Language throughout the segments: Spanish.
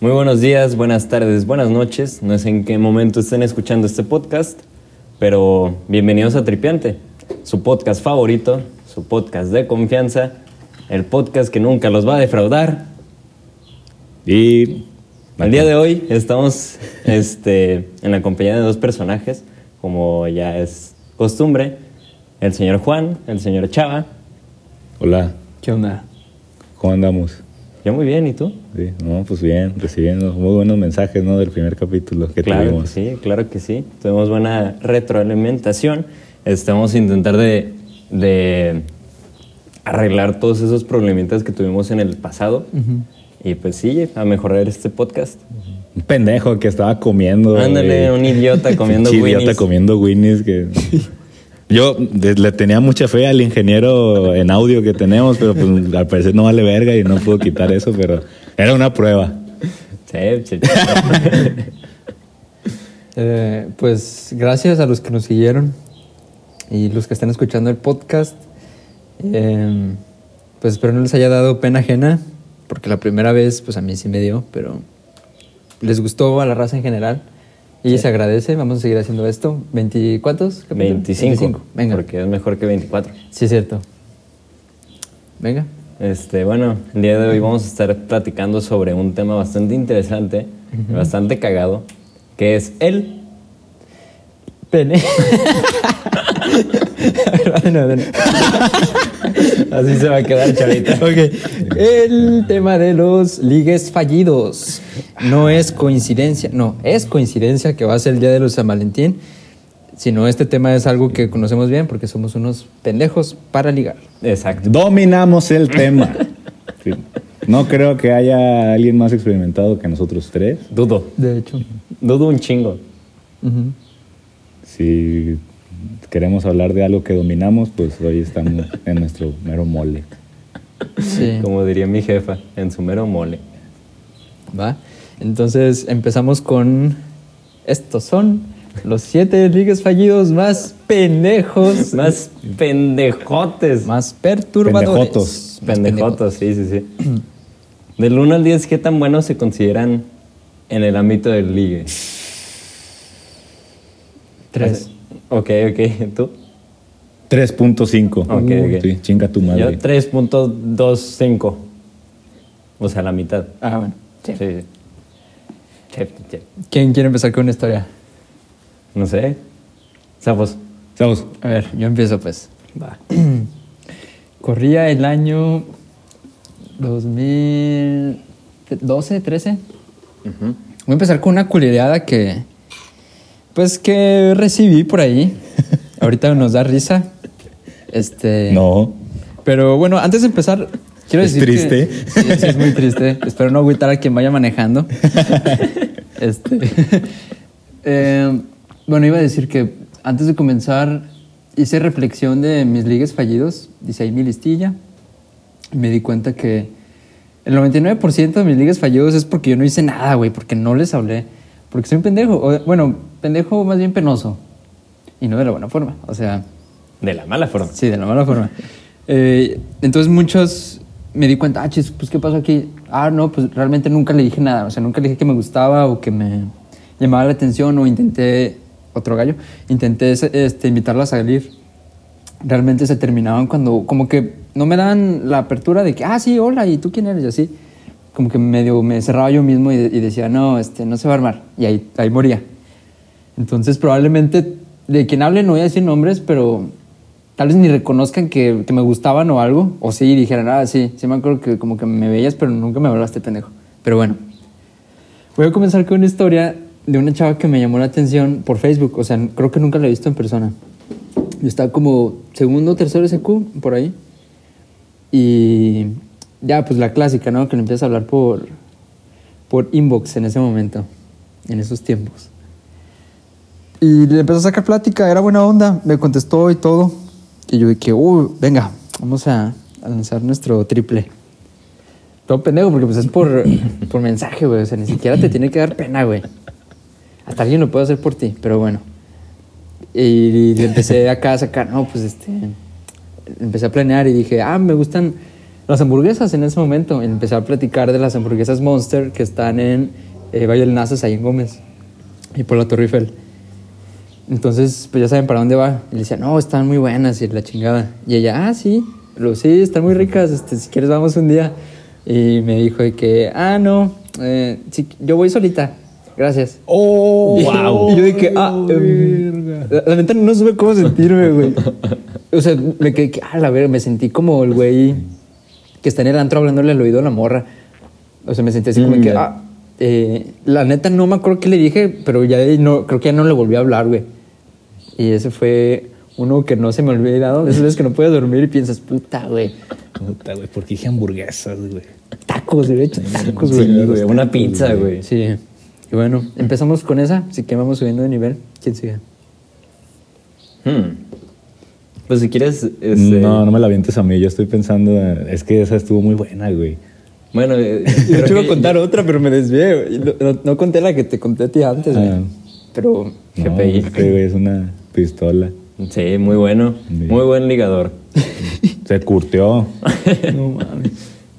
Muy buenos días, buenas tardes, buenas noches. No sé en qué momento estén escuchando este podcast, pero bienvenidos a Tripiante, su podcast favorito, su podcast de confianza, el podcast que nunca los va a defraudar. Y El día de hoy estamos este, en la compañía de dos personajes, como ya es costumbre, el señor Juan, el señor Chava. hola, ¿Qué onda? ¿cómo andamos? Yo muy bien, ¿y tú? Sí, no, pues bien, recibiendo muy buenos mensajes, ¿no? Del primer capítulo que Claro que tuvimos. sí, claro que sí. Tuvimos buena retroalimentación. Estamos a intentar de, de arreglar todos esos problemitas que tuvimos en el pasado. Y pues sí, a mejorar este podcast. Un pendejo que estaba comiendo. Ándale, un idiota comiendo Pinche idiota Winnies. comiendo Winnies que... Yo de- le tenía mucha fe al ingeniero en audio que tenemos, pero pues al parecer no vale verga y no puedo quitar eso, pero era una prueba. Sí, sí, sí. Eh, pues gracias a los que nos siguieron y los que están escuchando el podcast. Eh, pues espero no les haya dado pena ajena, porque la primera vez pues a mí sí me dio, pero les gustó a la raza en general. Y se agradece, vamos a seguir haciendo esto. ¿20 cuántos? capítulos? 25. Venga. Porque es mejor que 24. Sí, es cierto. Venga. Este, bueno, el día de hoy vamos a estar platicando sobre un tema bastante interesante, bastante cagado, que es el Pene. Así se va a quedar, chavita. Ok. El tema de los ligues fallidos. No es coincidencia, no, es coincidencia que va a ser el día de los San Valentín, sino este tema es algo que conocemos bien porque somos unos pendejos para ligar. Exacto. Dominamos el tema. Sí. No creo que haya alguien más experimentado que nosotros tres. Dudo. De hecho. Dudo un chingo. Ujú. Si queremos hablar de algo que dominamos, pues hoy estamos en nuestro mero mole. Sí. Como diría mi jefa, en su mero mole. ¿Va? Entonces empezamos con. Estos son los siete ligues fallidos más pendejos, Más pendejotes. más perturbadores. Pendejotos. Más Pendejotos, sí, sí, sí. Del 1 al 10, ¿qué tan buenos se consideran en el ámbito del ligue? Tres. Ok, ok. ¿Tú? 3.5. Ok, ok. Sí, chinga tu Yo madre. 3.25. O sea, la mitad. Ah, bueno. Sí, sí. Chef, chef. ¿Quién quiere empezar con una historia? No sé. Sapos. Chavos, A ver, yo empiezo pues. Va. Corría el año 2012, 13. Voy a empezar con una culireada que, pues, que recibí por ahí. Ahorita nos da risa. Este. no. Pero bueno, antes de empezar, quiero ¿Es decir que- triste? sí, sí, es muy triste. Espero no agüitar a quien vaya manejando. este, eh, bueno, iba a decir que antes de comenzar hice reflexión de mis ligues fallidos. Dice ahí mi listilla. Me di cuenta que el 99% de mis ligues fallidos es porque yo no hice nada, güey. Porque no les hablé. Porque soy un pendejo. O, bueno, pendejo más bien penoso. Y no de la buena forma. O sea... De la mala forma. Sí, de la mala forma. Eh, entonces muchos me di cuenta, ah, chis, pues ¿qué pasó aquí? Ah, no, pues realmente nunca le dije nada. O sea, nunca le dije que me gustaba o que me llamaba la atención o intenté, otro gallo, intenté este, invitarla a salir. Realmente se terminaban cuando, como que no me daban la apertura de que, ah, sí, hola, ¿y tú quién eres? Y así. Como que medio me cerraba yo mismo y, y decía, no, este, no se va a armar. Y ahí, ahí moría. Entonces, probablemente de quien hable no voy a decir nombres, pero tal vez ni reconozcan que, que me gustaban o algo. O sí, dijeran, ah, sí, sí me acuerdo que como que me veías, pero nunca me hablaste, pendejo. Pero bueno, voy a comenzar con una historia de una chava que me llamó la atención por Facebook. O sea, creo que nunca la he visto en persona. Yo estaba como segundo, tercero SQ, por ahí. Y ya, pues la clásica, ¿no? Que le empiezas a hablar por, por inbox en ese momento, en esos tiempos. Y le empezó a sacar plática, era buena onda, me contestó y todo. Y yo dije, uh, venga, vamos a, a lanzar nuestro triple. Todo pendejo, porque pues es por, por mensaje, güey. O sea, ni siquiera te tiene que dar pena, güey. Hasta alguien lo puede hacer por ti, pero bueno. Y le empecé acá a sacar, no, pues este. Empecé a planear y dije, ah, me gustan las hamburguesas en ese momento. Empecé a platicar de las hamburguesas Monster que están en eh, Valle del Nazas, ahí en Gómez, y por la Torre Eiffel. Entonces, pues ya saben para dónde va. Y le decía, no, están muy buenas y la chingada. Y ella, ah, sí, pero sí, están muy ricas. Este, si quieres, vamos un día. Y me dijo de que, ah, no, eh, sí, yo voy solita. Gracias. ¡Oh, Y- wow! Y yo dije, ah, em, la, la neta no supe cómo sentirme, güey. O sea, me quedé, que, ah, la verga, me sentí como el güey que está en el antro hablándole al oído a la morra. O sea, me sentí así como Mm, que, ah, eh, la neta no me acuerdo qué le dije, pero ya no, creo que ya no le volví a hablar, güey. Y ese fue uno que no se me ha olvidado. Esas veces que no puedes dormir y piensas, puta, güey, Puta, güey, ¿por qué dije hamburguesas, güey? tacos, de hecho, tacos, Sí, güey, una pizza, güey. Sí. Y bueno, empezamos con esa, así que vamos subiendo de nivel. ¿Quién sigue? Hmm. Pues si quieres, este, No, no me la vientes a mí. Yo estoy pensando, eh, es que esa estuvo muy buena, güey. Bueno, eh, Yo creo te iba a contar otra, pero me desvié. güey. No, no- no conté la que te conté a ti antes, güey. Ah. Pero No, GPI. es que, güey, es una pistola. Sí, muy bueno. Sí. Muy buen ligador. Se curtió. no mames.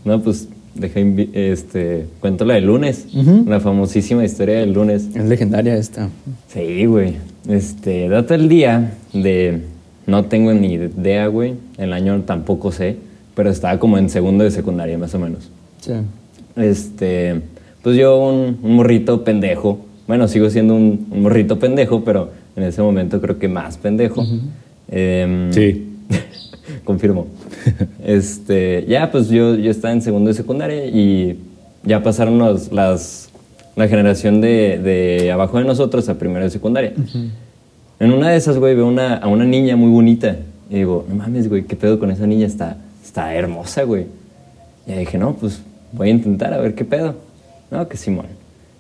No, pues deja invi- este cuento la del lunes, Ujú. la famosísima historia del lunes. Es legendaria esta. Sí, güey. Este, data el día de no tengo ni idea, güey. El año tampoco sé, pero estaba como en segundo de secundaria más o menos. Sí. Este, pues yo un, un morrito pendejo. Bueno, sigo siendo un, un morrito pendejo, pero en ese momento creo que más pendejo. Em, Sí. Confirmo. Este, ya, pues yo, yo estaba en segundo de secundaria y ya pasaron los- las, la generación de, de abajo de nosotros a primero de secundaria. En una de esas, güey, veo una, a una niña muy bonita y digo, no mames, güey, ¿qué pedo con esa niña? Está, está hermosa, güey. Y dije, no, pues voy a intentar a ver qué pedo. No, que Simón.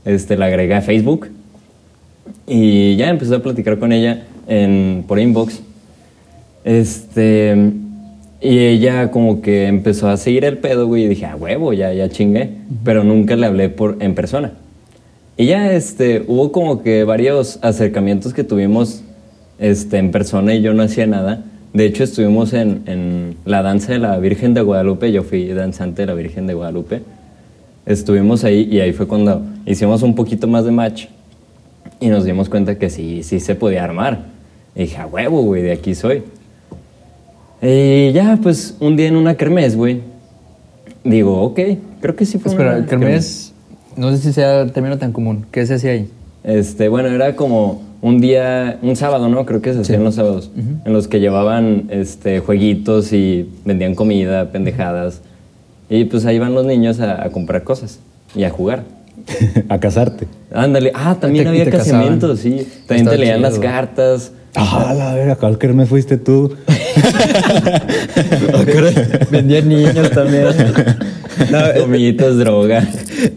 Este, la agregué a Facebook y ya empecé a platicar con ella en, por inbox. Este, y ella como que empezó a seguir el pedo, güey, y dije, a huevo, ya, ya chingué. Pero nunca le hablé por, en persona. Y ya, este, hubo como que varios acercamientos que tuvimos, este, en persona y yo no hacía nada. De hecho, estuvimos en, en la danza de la Virgen de Guadalupe. Yo fui danzante de la Virgen de Guadalupe. Estuvimos ahí y ahí fue cuando hicimos un poquito más de match y nos dimos cuenta que sí, sí se podía armar. Y dije, a huevo, güey, de aquí soy. Y ya, pues, un día en una kermés, güey, digo, ok, creo que sí fue Espera, una el kermés, no sé si sea el término tan común. ¿Qué se hacía ahí? Este, bueno, era como un día, un sábado, ¿no? Creo que se hacían los sábados, en los que llevaban este, jueguitos y vendían comida, pendejadas. Y pues ahí van los niños a, a comprar cosas y a jugar. a casarte. Ándale, ah, también Te- había te casaban. casamientos, sí. También Estaba te leían las cartas. Ah, la verga, ¿cuál me fuiste tú? Vendían niños también. Gomitas, droga.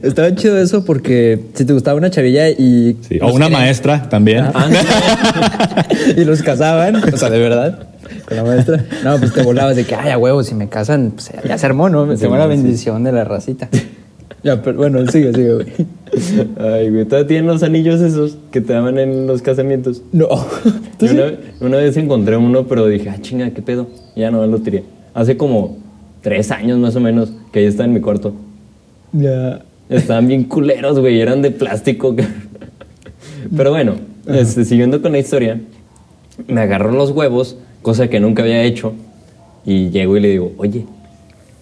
Estaba chido eso porque si te gustaba una chavilla y... Sí, O una querían- maestra también. y los casaban, o sea, de verdad, con la maestra. No, pues te volabas de que, ay, a huevo, si me casan, pues ya se armó, ¿no? Me tengo la sí. bendición de la racita. Ya, pero bueno, sigue, sigue, güey. Ay, güey, todavía tienen los anillos esos que te daban en los casamientos. No. Una, una vez encontré uno, pero dije, ah, chinga, ¿qué pedo? Ya no lo tiré. Hace como tres años más o menos que ahí está en mi cuarto. Ya. Estaban bien culeros, güey, eran de plástico. Pero bueno, este, siguiendo con la historia, me agarró los huevos, cosa que nunca había hecho, y llego y le digo, oye,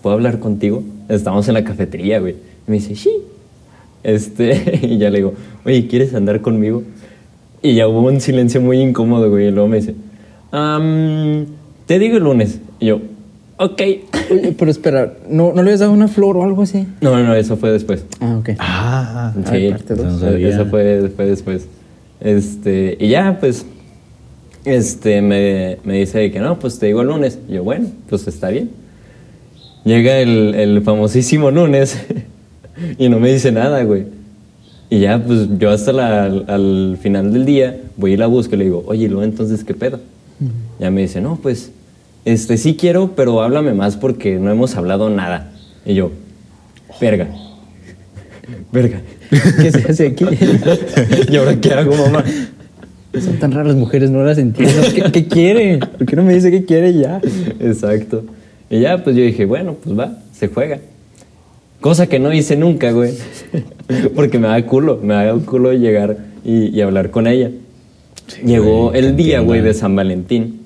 ¿puedo hablar contigo? Estamos en la cafetería, güey. Y me dice, sí. Este, y ya le digo, oye, ¿quieres andar conmigo? Y ya hubo un silencio muy incómodo, güey. Y luego me dice, "Am, te digo el lunes. Y yo, ok. Oye, pero espera, ¿no, ¿no le habías dado una flor o algo así? No, no, eso fue después. Ah, ok. Ah, Sí, Ay, parte dos. No eso fue, fue después. Este, y ya, pues, este, me, me dice que no, pues te digo el lunes. Y yo, bueno, pues está bien. Llega el, el famosísimo lunes y no me dice nada, güey. Y ya, pues yo hasta la- al, al final del día voy y la busco y le digo, oye, luego entonces, ¿qué pedo? Ya me dice, no, pues, este, sí quiero, pero háblame más porque no hemos hablado nada. Y yo, verga, verga. ¿Qué se hace aquí? ¿Y ahora qué hago, mamá? Son tan raras las mujeres, no las entiendo. ¿Qué, qué quiere? ¿Por qué no me dice qué quiere ya? Exacto. Y ya, pues yo dije, bueno, pues va, se juega. Cosa que no hice nunca, güey. Porque me da culo, me da culo llegar y, y hablar con ella. Llegó güey, el día, güey, de San Valentín.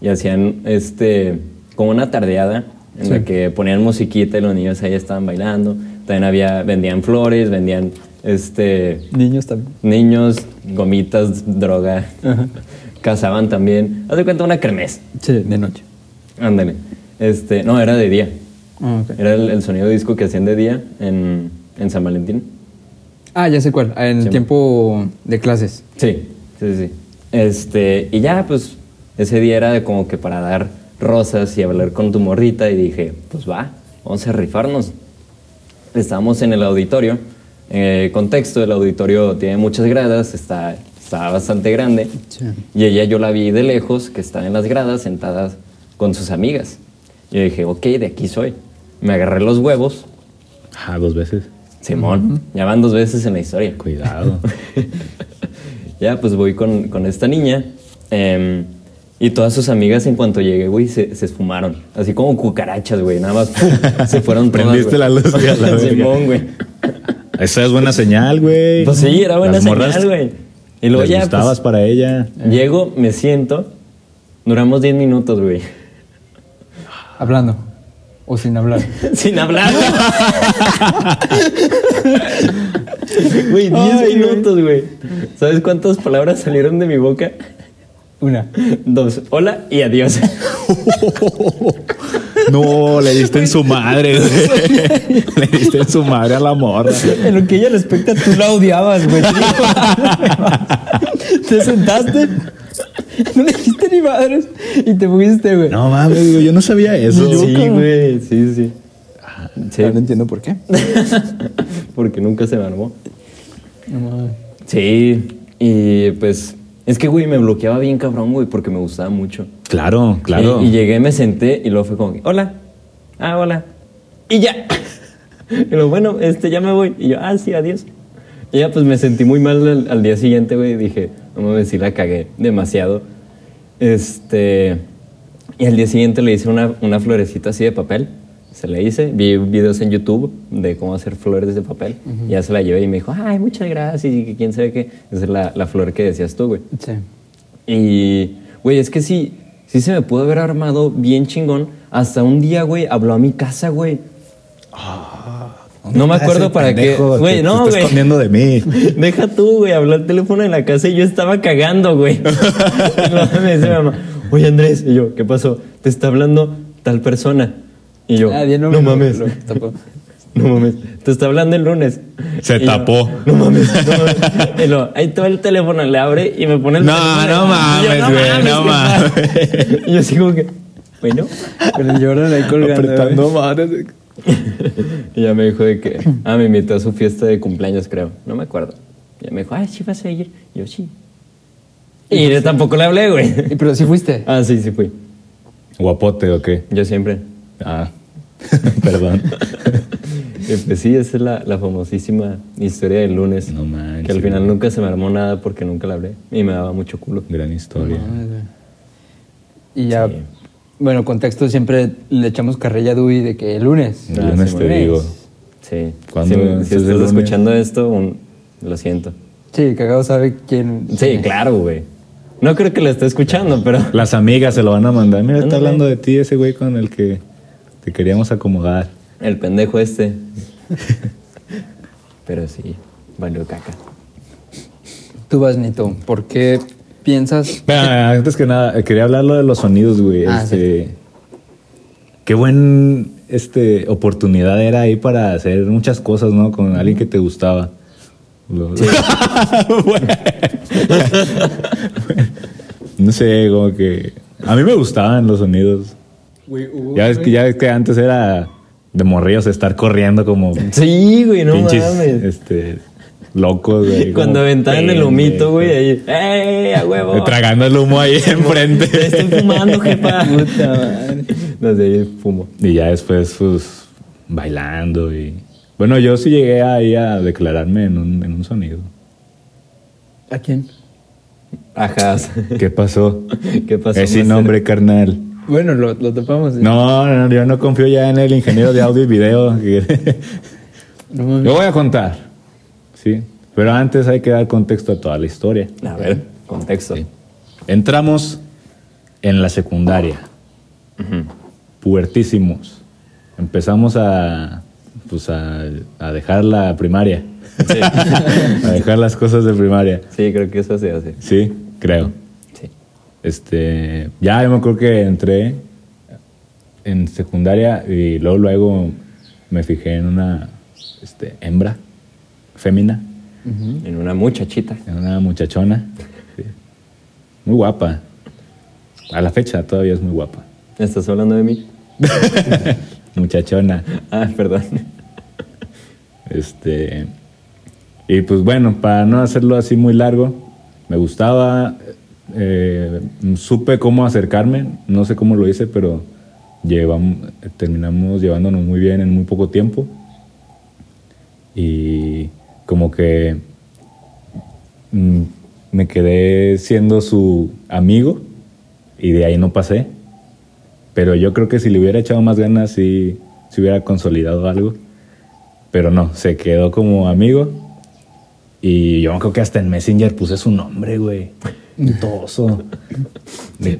Y hacían, este, como una tardeada en la que ponían musiquita y los niños ahí estaban bailando. También había, vendían flores, vendían, este, Niños también. niños, gomitas, droga. Cazaban también. Haz de cuenta una kermés. Sí, de noche. Ándale. Este, no, era de día. Ah, ok. Era el, el sonido disco que hacían de día en, en San Valentín. Ah, ya sé cuál. En Sí. tiempo de clases. Sí, sí, sí. Este, y ya, pues, ese día era como que para dar rosas y hablar con tu morrita y dije, pues va, vamos a rifarnos. Estábamos en el auditorio. Eh, contexto, el auditorio tiene muchas gradas, está, está bastante grande. Sí. Y ella yo la vi de lejos, que estaba en las gradas, sentadas con sus amigas. Yo dije, ok, de aquí soy. Me agarré los huevos. Ah, dos veces. Simón, ya van dos veces en la historia. Cuidado. Ya, pues voy con, con esta niña. em, y todas sus amigas, en cuanto llegué, güey, se, se esfumaron. Así como cucarachas, güey. Nada más, ¡pum! se fueron todas, Prendiste güey. la luz, la. Simón, güey. Esa es buena señal, güey. Pues sí, era buena Las morras señal, güey. Y luego les ya, gustabas pues, para ella. llego, me siento. Duramos 10 minutos, güey. Hablando. O sin hablar. Sin hablar. Güey, 10 Ay, minutos, güey. ¿Sabes cuántas palabras salieron de mi boca? Una. Dos. Hola y adiós. No, le diste en su madre, güey. Le diste en su madre a la morra. En lo que ella respecta, tú la odiabas, güey. te sentaste, no le dijiste ni madres y te fuiste, güey. No mames, digo, yo no sabía eso. Sí, güey. Sí, sí. Sí, Ahora entiendo por qué. porque nunca se me armó. No mames. Sí, y pues es que, güey, me bloqueaba bien cabrón, güey, porque me gustaba mucho. Claro, claro. Y, y llegué, me senté y luego fue como, hola, ah, hola, y ya. Y luego, bueno, este, ya me voy. Y yo, ah, sí, adiós. Y ya, pues me sentí muy mal al, al día siguiente, güey. Dije, no mames, sí la cagué demasiado. Este, y al día siguiente le hice una, una florecita así de papel. Se la hice, vi videos en YouTube de cómo hacer flores de papel. Y ya se la llevé y me dijo, ay, muchas gracias. Y quién sabe qué. Esa es la, la flor que decías tú, güey. Sí. Y, güey, es que sí, sí se me pudo haber armado bien chingón. Hasta un día, güey, habló a mi casa, güey. No me acuerdo para qué. Güey, no, güey. escondiendo de mí. Deja tú, güey, habló al teléfono en la casa y yo estaba cagando, güey. Luego me dice mi mamá, oye Andrés, y yo, ¿qué pasó? Te está hablando tal persona. Y yo, Ah, bien, no, me- mames, lo tapó. no mames, te está hablando el lunes. Se Y yo, tapó. no mames, no mames. Y luego, ahí todo el teléfono, le abre y me pone el No, teléfono. no yo, mames, güey, no ¿qué mames. Y yo así como que, bueno. Con el llorón ahí colgando. Apretando madres. Y ya me dijo de que, ah, me invitó a su fiesta de cumpleaños, creo. No me acuerdo. Y ya me dijo, ah, sí vas a ir. Y yo, sí. Y yo tampoco le hablé, güey. Pero sí fuiste. Ah, sí, sí fui. ¿Guapote o qué? Yo siempre. Ah, perdón. Y pues sí, esa es la, la famosísima historia del lunes. No manches, Que al final güey. nunca se me armó nada porque nunca le hablé. Y me daba mucho culo. Gran historia. Y ya, Sí. Bueno, contexto, siempre le echamos carrilla a Dewey de que el lunes. El Ah, lunes sí, te lunes. digo. Sí. ¿Cuándo Si, estás lunes? escuchando esto, un- lo siento. Sí, cagado sabe quién. Sí, claro, güey. No creo que lo esté escuchando, pero... Las amigas se lo van a mandar. Mira, está hablando de ti ese güey con el que te queríamos acomodar. El pendejo este. Pero sí, valió caca. Tú vas, Nito. ¿Por qué piensas? Antes que nada, quería hablar lo de los sonidos, güey. Ah, este, Qué buen este, oportunidad era ahí para hacer muchas cosas, ¿no? Con alguien que te gustaba. No sé, como que... A mí me gustaban los sonidos. Ya ves que, ya ves que antes era de morrillos estar corriendo como Sí, güey, no pinches mames. este, locos, güey. Cuando aventaban el humito, güey, ahí, ¡eh, a huevo! Tragando el humo ahí enfrente. Te estoy fumando, jefa. Puta madre. Desde ahí fumo. Y ya después, pues, bailando y... Bueno, yo sí llegué ahí a declararme en un, en un sonido. ¿A quién? Ajá. ¿Qué pasó? ¿Qué pasó? Es sin nombre, carnal. Bueno, lo, lo topamos. ¿eh? No, no, yo no confío ya en el ingeniero de audio y video. No. Yo voy a contar, ¿sí? Pero antes hay que dar contexto a toda la historia. A ver, contexto. Entramos en la secundaria, puertísimos. Empezamos a, pues a, a dejar la primaria, Sí. a dejar las cosas de primaria. sí, creo que eso se hace. Sí, creo. Sí. Este, ya yo me acuerdo que entré en secundaria y luego luego me fijé en una este, hembra, fémina, En una muchachita. en una muchachona, sí. muy guapa. A la fecha todavía es muy guapa. ¿Estás hablando de mí? Muchachona. Ah, perdón. Este, y pues bueno, para no hacerlo así muy largo, me gustaba, eh, supe cómo acercarme, no sé cómo lo hice, pero llevamos, terminamos llevándonos muy bien en muy poco tiempo. Y como que mm, me quedé siendo su amigo y de ahí no pasé. Pero yo creo que si le hubiera echado más ganas, sí, se hubiera consolidado algo. Pero no, se quedó como amigo. Y yo creo que hasta en Messenger puse su nombre, güey. Toso.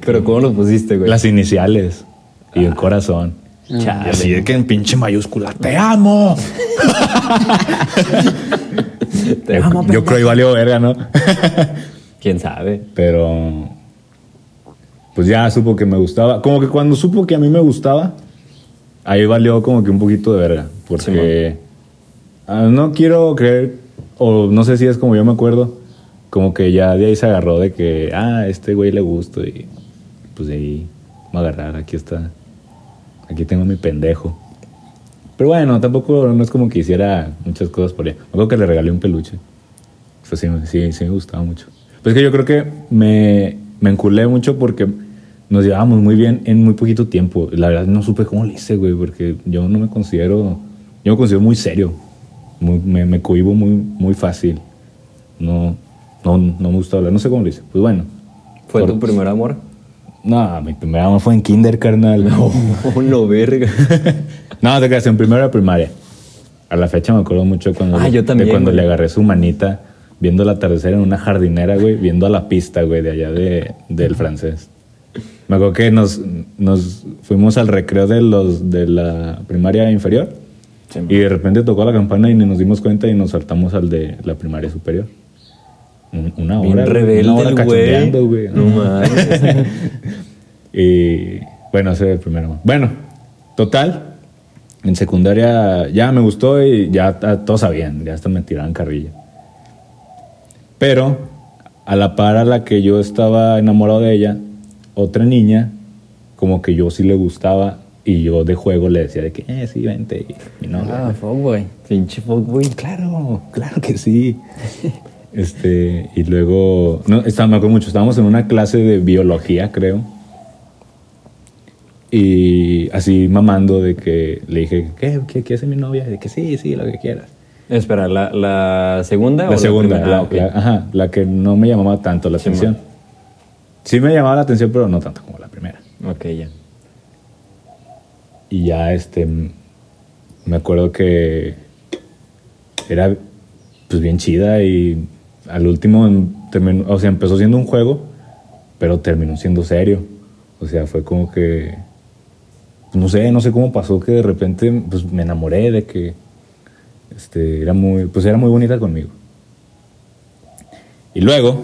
Pero ¿cómo lo pusiste, güey? Las iniciales. Y el corazón. Y Chale. así de que en pinche mayúscula, ¡te amo! Te yo, amo, yo creo que valió verga, ¿no? ¿Quién sabe? Pero pues ya supo que me gustaba. Como que cuando supo que a mí me gustaba, ahí valió como que un poquito de verga. Porque ah, no quiero creer, o no sé si es como yo me acuerdo, como que ya de ahí se agarró de que, ah, este güey le gusto y pues de ahí me agarrar, aquí está, aquí tengo mi pendejo. Pero bueno, tampoco no es como que hiciera muchas cosas por ella. Me acuerdo que le regalé un peluche. Eso sí, sí, sí me gustaba mucho. Pues que yo creo que me, me enculé mucho porque nos llevábamos muy bien en muy poquito tiempo. La verdad no supe cómo le hice, güey, porque yo no me considero, yo me considero muy serio. Muy- me, me cohibo muy, muy fácil. No, no, no me gusta hablar, no sé cómo lo hice. Pues bueno. ¿Fue Por- tu primer amor? No, mi primer amor fue en kinder, carnal. Oh, no, verga. No, te creas, en primera de primaria. A la fecha me acuerdo mucho cuando, Ah, yo de cuando güey. le agarré su manita viendo el atardecer en una jardinera, güey, viendo a la pista, güey, de allá de, del francés. Me acuerdo que nos, nos fuimos al recreo de, los, de la primaria inferior Sí, y de repente tocó la campana y ni nos dimos cuenta y nos saltamos al de la primaria superior. Un- Una Bien hora. güey, rebelde una hora güey. güey. No mames. Y bueno, ese es el primero. Bueno, total, en secundaria ya me gustó y ya todos sabían, ya hasta me tiraban carrilla. Pero a la par a la que yo estaba enamorado de ella, otra niña, como que yo sí le gustaba y yo de juego le decía de que, eh, sí, vente. Y, novia. Ah, fuck, güey. Pinche fuckboy. Claro, claro que sí. Este, y luego, no, estaba, me acuerdo mucho, estábamos en una clase de biología, creo. Y así mamando de que le dije, ¿qué, qué, qué hace mi novia? De que sí, sí, lo que quieras. Espera, ¿la, la segunda o La segunda, primera? la, Ah, ok. la- ajá, la que no me llamaba tanto la Sí, atención. man. Sí me llamaba la atención, pero no tanto como la primera. Ok, ya. Y ya, este, me acuerdo que era, pues, bien chida y al último, terminó, o sea, empezó siendo un juego, pero terminó siendo serio. O sea, fue como que, no sé, no sé cómo pasó que de repente, pues, me enamoré de que, este, era muy, pues, era muy bonita conmigo. Y luego,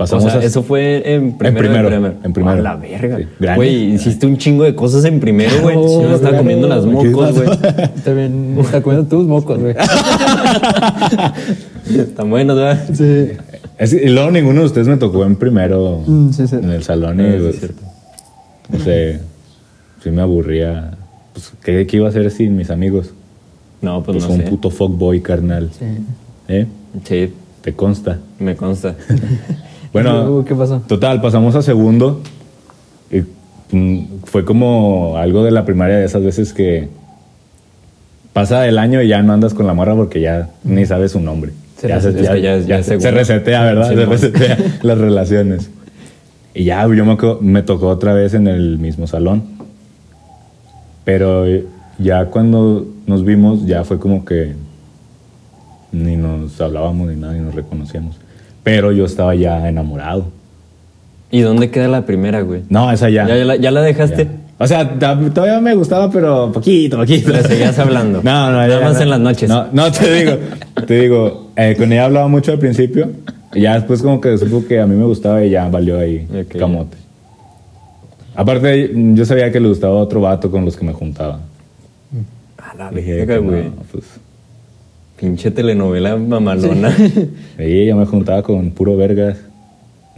pasamos o sea, a... eso fue en primero. En primero, en primero. A la verga. Sí, grande. Güey, hiciste un chingo de cosas en primero, güey. Me estaba comiendo las mocos, güey. También está comiendo tus mocos, güey. Están buenos, ¿verdad? Sí. Es y luego ninguno de ustedes me tocó en primero Mm, sí, sí. en el salón y Ah, sí, es pues, cierto. no sé, sí me aburría. Pues, ¿qué, qué iba a hacer sin mis amigos? No, pues, Pues no un sé. puto fuckboy carnal. Sí. ¿Eh? Sí, Te consta. me consta. Bueno, qué pasó? Total, pasamos a segundo y mm, fue como algo de la primaria de esas veces que pasa el año y ya no andas con la morra porque ya ni sabes su nombre. Se ya, se, resetea. ya- ya se, se resetea, ¿verdad? Sí, se resetea las relaciones. Y ya, yo me, me tocó otra vez en el mismo salón. Pero ya cuando nos vimos, ya fue como que ni nos hablábamos ni nada, ni nos reconocíamos. Pero yo estaba ya enamorado. ¿Y dónde queda la primera, güey? No, esa ya. ¿Ya, ya la, ya la dejaste? Ya. O sea, todavía me gustaba, pero poquito, poquito. Le seguías hablando. No, no, Nada ya más no. en las noches. No, no, te digo, te digo, eh, con ella hablaba mucho al principio, y ya después como que supo que a mí me gustaba y ya valió ahí Ok. camote. Aparte, yo sabía que le gustaba otro vato con los que me juntaba. A la verga, güey. no, pues, Pinche telenovela mamalona. sí, yo me juntaba con puro vergas.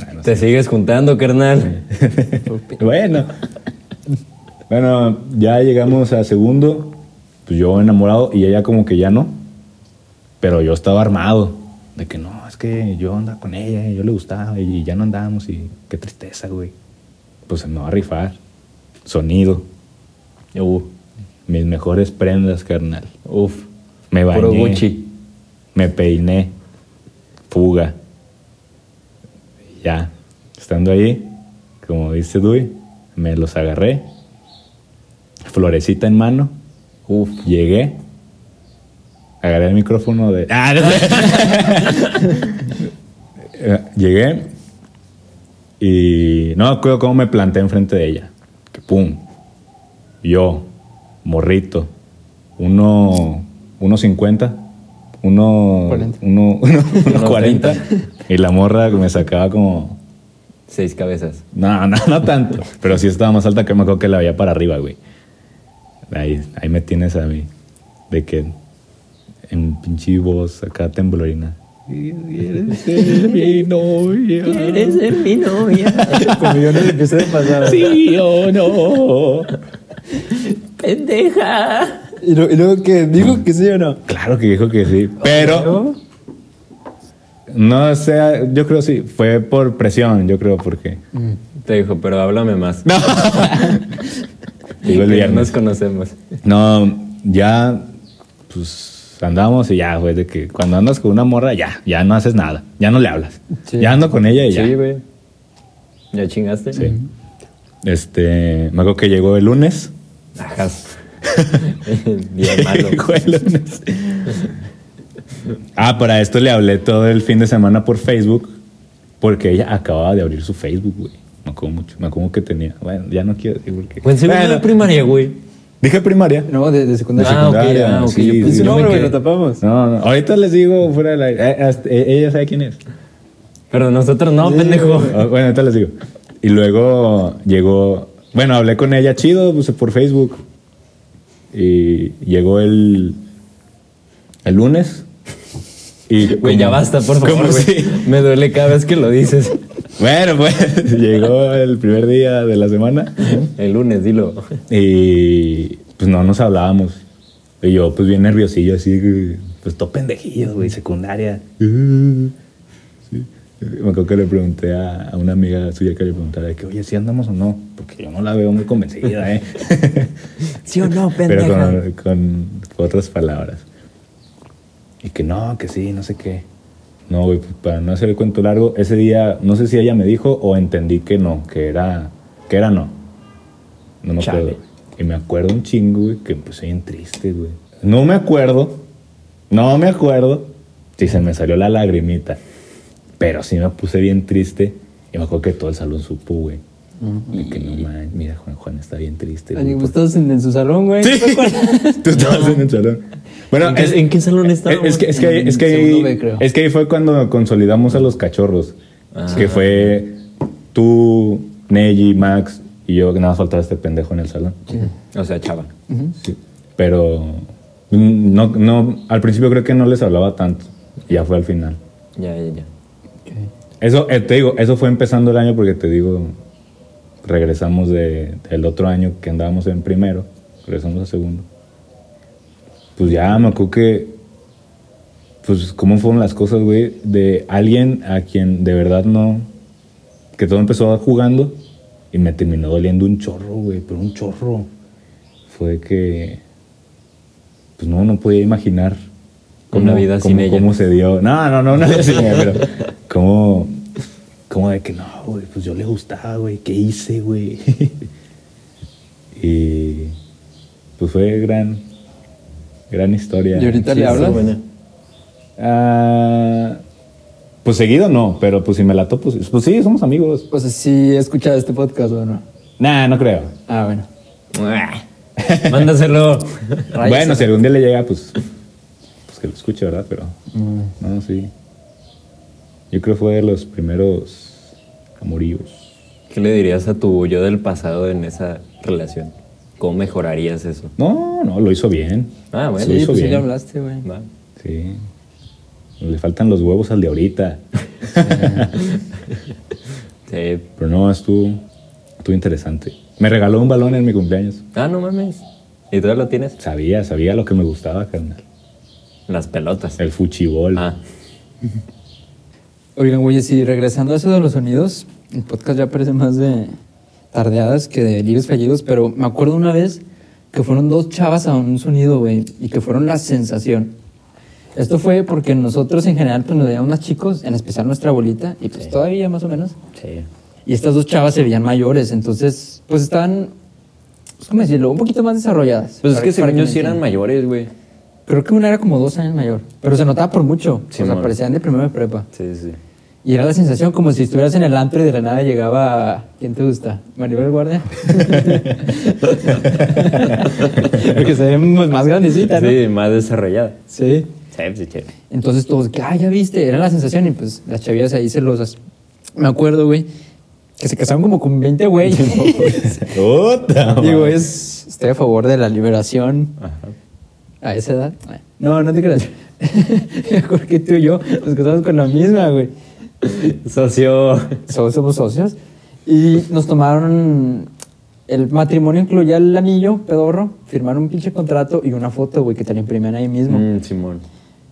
Ay, no Te sigues juntando, carnal. bueno. Bueno, ya llegamos a segundo, pues yo enamorado y ella como que ya no. Pero yo estaba armado de que no, es que yo andaba con ella, y yo le gustaba y ya no andamos y qué tristeza, güey. Pues me va a rifar. Sonido, Uh, mis mejores prendas, carnal. uf. Me bañé. Puro Gucci. Me peiné. Fuga. Ya. Estando ahí, como dice Dui, me los agarré. Florecita en mano. Uf. Llegué. Agarré el micrófono de. Ah, no Llegué. Y no me acuerdo cómo me planté enfrente de ella. Que pum. Yo, morrito. Uno. Uno cincuenta. Uno. Cuarenta. Uno, uno, uno Uno cuarenta. Y la morra me sacaba como. Seis cabezas. No, no, no tanto. Pero sí estaba más alta que me acuerdo que la veía para arriba, güey. Ahí, ahí me tienes a mí. De que en pinche voz acá temblorina. ¿Quieres ser mi novia? ser mi novia? Como yo no le empecé de pasar. Sí o no. Pendeja. ¿Y, luego que digo que sí o no? Claro que dijo que sí. Pero no sé, yo creo sí. Fue por presión, yo creo, porque. Te dijo, pero háblame más. No. Digo el viernes. nos conocemos. No, ya, pues andamos y ya, güey, de que cuando andas con una morra, ya, ya no haces nada, ya no le hablas. Sí. Ya ando con ella y ya. Sí, güey. ¿Ya chingaste? Sí. Este, me acuerdo que llegó el lunes. Ajas. Bien malo. Ah, para esto le hablé todo el fin de semana por Facebook, porque ella acababa de abrir su Facebook, güey. Me acuerdo mucho, me acuerdo que tenía. Bueno, ya no quiero decir. Pues en segundo Bueno, de primaria, güey. Dije primaria. No, de, de secundaria. Ah, ok, secundaria, ah, ok, sí, yo sí, pensé- güey, quedé- lo tapamos. No, no, ahorita les digo fuera de la. eh, hasta- eh, ella sabe quién es. Pero nosotros no, pendejo. Ah, Bueno, ahorita les digo. Y luego llegó. Bueno, hablé con ella chido pues, por Facebook. Y llegó el. El lunes. Y Güey, ya basta, por favor, güey. si- Me duele cada vez que lo dices. Bueno, pues llegó el primer día de la semana. El lunes, dilo. Y pues no nos hablábamos. Y yo, pues bien nerviosillo, así, pues todo pendejillo, güey, secundaria. Me acuerdo que le pregunté a, a una amiga suya que le preguntara de que, oye, ¿sí andamos o no? Porque yo no la veo muy convencida, ¿eh? ¿Sí o no, Pero pendeja? con, con otras palabras. Y que no, que sí, no sé qué. No, güey, pues, para no hacer el cuento largo, ese día, no sé si ella me dijo o entendí que no, que era, que era no. No me Chale. acuerdo. Y me acuerdo un chingo, güey, que empecé bien triste, güey. No me acuerdo, no me acuerdo si se me salió la lagrimita. Pero sí me puse bien triste y me acuerdo que todo el salón supo, güey. Y que no man, mira, Juan Juan está bien triste. Ay, güey, pues todos en, en su salón, güey. Sí. Tú estabas en el salón. Bueno, ¿En qué- es, en qué salón estábamos? Es que, es que, ahí- es que, ahí- B, es que ahí fue cuando consolidamos a los cachorros. Ah. Que fue tú, Neji, Max y yo, que nada más faltaba este pendejo en el salón. O sea, chava. Sí. Pero no, no, al principio creo que no les hablaba tanto. Ya fue al final. Ya, ya, ya. Eso, eh, te digo, eso fue empezando el año porque te digo, regresamos de, del otro año que andábamos en primero, regresamos a segundo. Pues ya me acuerdo que, pues cómo fueron las cosas, güey, de alguien a quien de verdad no, que todo empezó jugando y me terminó doliendo un chorro, güey, pero un chorro. Fue que, pues no, no podía imaginar Una vida sin ella. cómo se dio. No, no, no, una vida sin ella, pero cómo, como de que no, güey, pues yo le gustaba, güey, ¿qué hice, güey? y pues fue gran, gran historia. ¿Y ahorita Sí, le hablas? Ah, pues seguido no, pero pues si me la topo, pues, pues sí, somos amigos. O sea, sí he escuchado este podcast o no. Nah, no creo. Ah, bueno. Mándaselo. Bueno, si algún día le llega, pues, pues que lo escuche, ¿verdad? Pero, no, sí. Yo creo que fue de los primeros amoríos. ¿Qué le dirías a tu yo del pasado en esa relación? ¿Cómo mejorarías eso? No, no, lo hizo bien. Ah, bueno. Lo Sí, hizo pues sí, bien. ya hablaste, güey. Sí. Le faltan los huevos al de ahorita. Sí. Pero no, estuvo, estuvo interesante. Me regaló un balón en mi cumpleaños. Ah, no mames. ¿Y tú lo tienes? Sabía, sabía lo que me gustaba, carnal. Las pelotas. El fuchibol. Ah, Oigan, güey, si regresando a eso de los sonidos, el podcast ya parece más de tardeadas que de delirios fallidos, pero me acuerdo una vez que fueron dos chavas a un sonido, güey, y que fueron la sensación. Esto fue porque nosotros en general pues nos veíamos más chicos, en especial nuestra abuelita, y pues todavía más o menos. sí. Y estas dos chavas se veían mayores, entonces pues estaban, pues, ¿cómo decirlo? Un poquito más desarrolladas. Pues es que según yo sí eran mayores, güey. Creo que una era como dos años mayor, pero se notaba por mucho. Sí, o sea, parecían de primero de prepa. Sí, sí. Y era la sensación como si estuvieras en el antro y de la nada llegaba. ¿Quién te gusta? ¿Maribel Guardia? Porque se ven pues, más grandecita, ¿no? Sí, más desarrollada. Sí. Sí, sí, sí. Entonces todos, que, ah, ya viste, era la sensación. Y pues las chavillas ahí celosas. Me acuerdo, güey, que se casaron como con 20 güeyes. Digo, es. Estoy a favor de la liberación Ajá. A esa edad. No, no te creas. Mejor que tú y yo nos casamos con la misma, güey. Socio. So- somos socios. Y nos tomaron. El matrimonio incluía el anillo, pedorro, firmaron un pinche contrato y una foto, güey, que te la imprimían ahí mismo. Mm, Simón.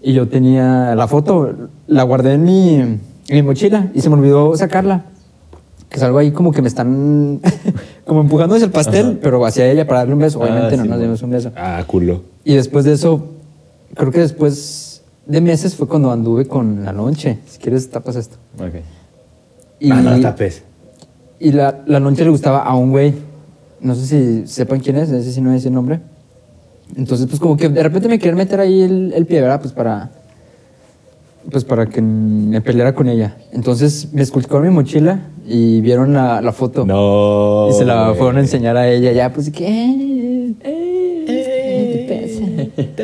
Y yo tenía la foto, la guardé en mi, en mi mochila y se me olvidó sacarla. Que salgo ahí como que me están como empujando hacia el pastel, pero hacia ella para darle un beso. Ah, Obviamente no sí, nos dimos un beso. Ah, culo. Y después de eso, creo que después de meses fue cuando anduve con la lonche. Si quieres, tapas esto. Ok. Y, Ah, no, tapes. y la, la lonche le gustaba a un güey. No sé si sepan quién es, ese sí no es el nombre. Entonces, pues como que de repente me querían meter ahí el, el pie, ¿verdad? Pues para, pues para que me peleara con ella. Entonces me esculcaron mi mochila y vieron la, la foto. No. Y se la fueron a enseñar a ella. Ya, pues, ¿qué? Eh,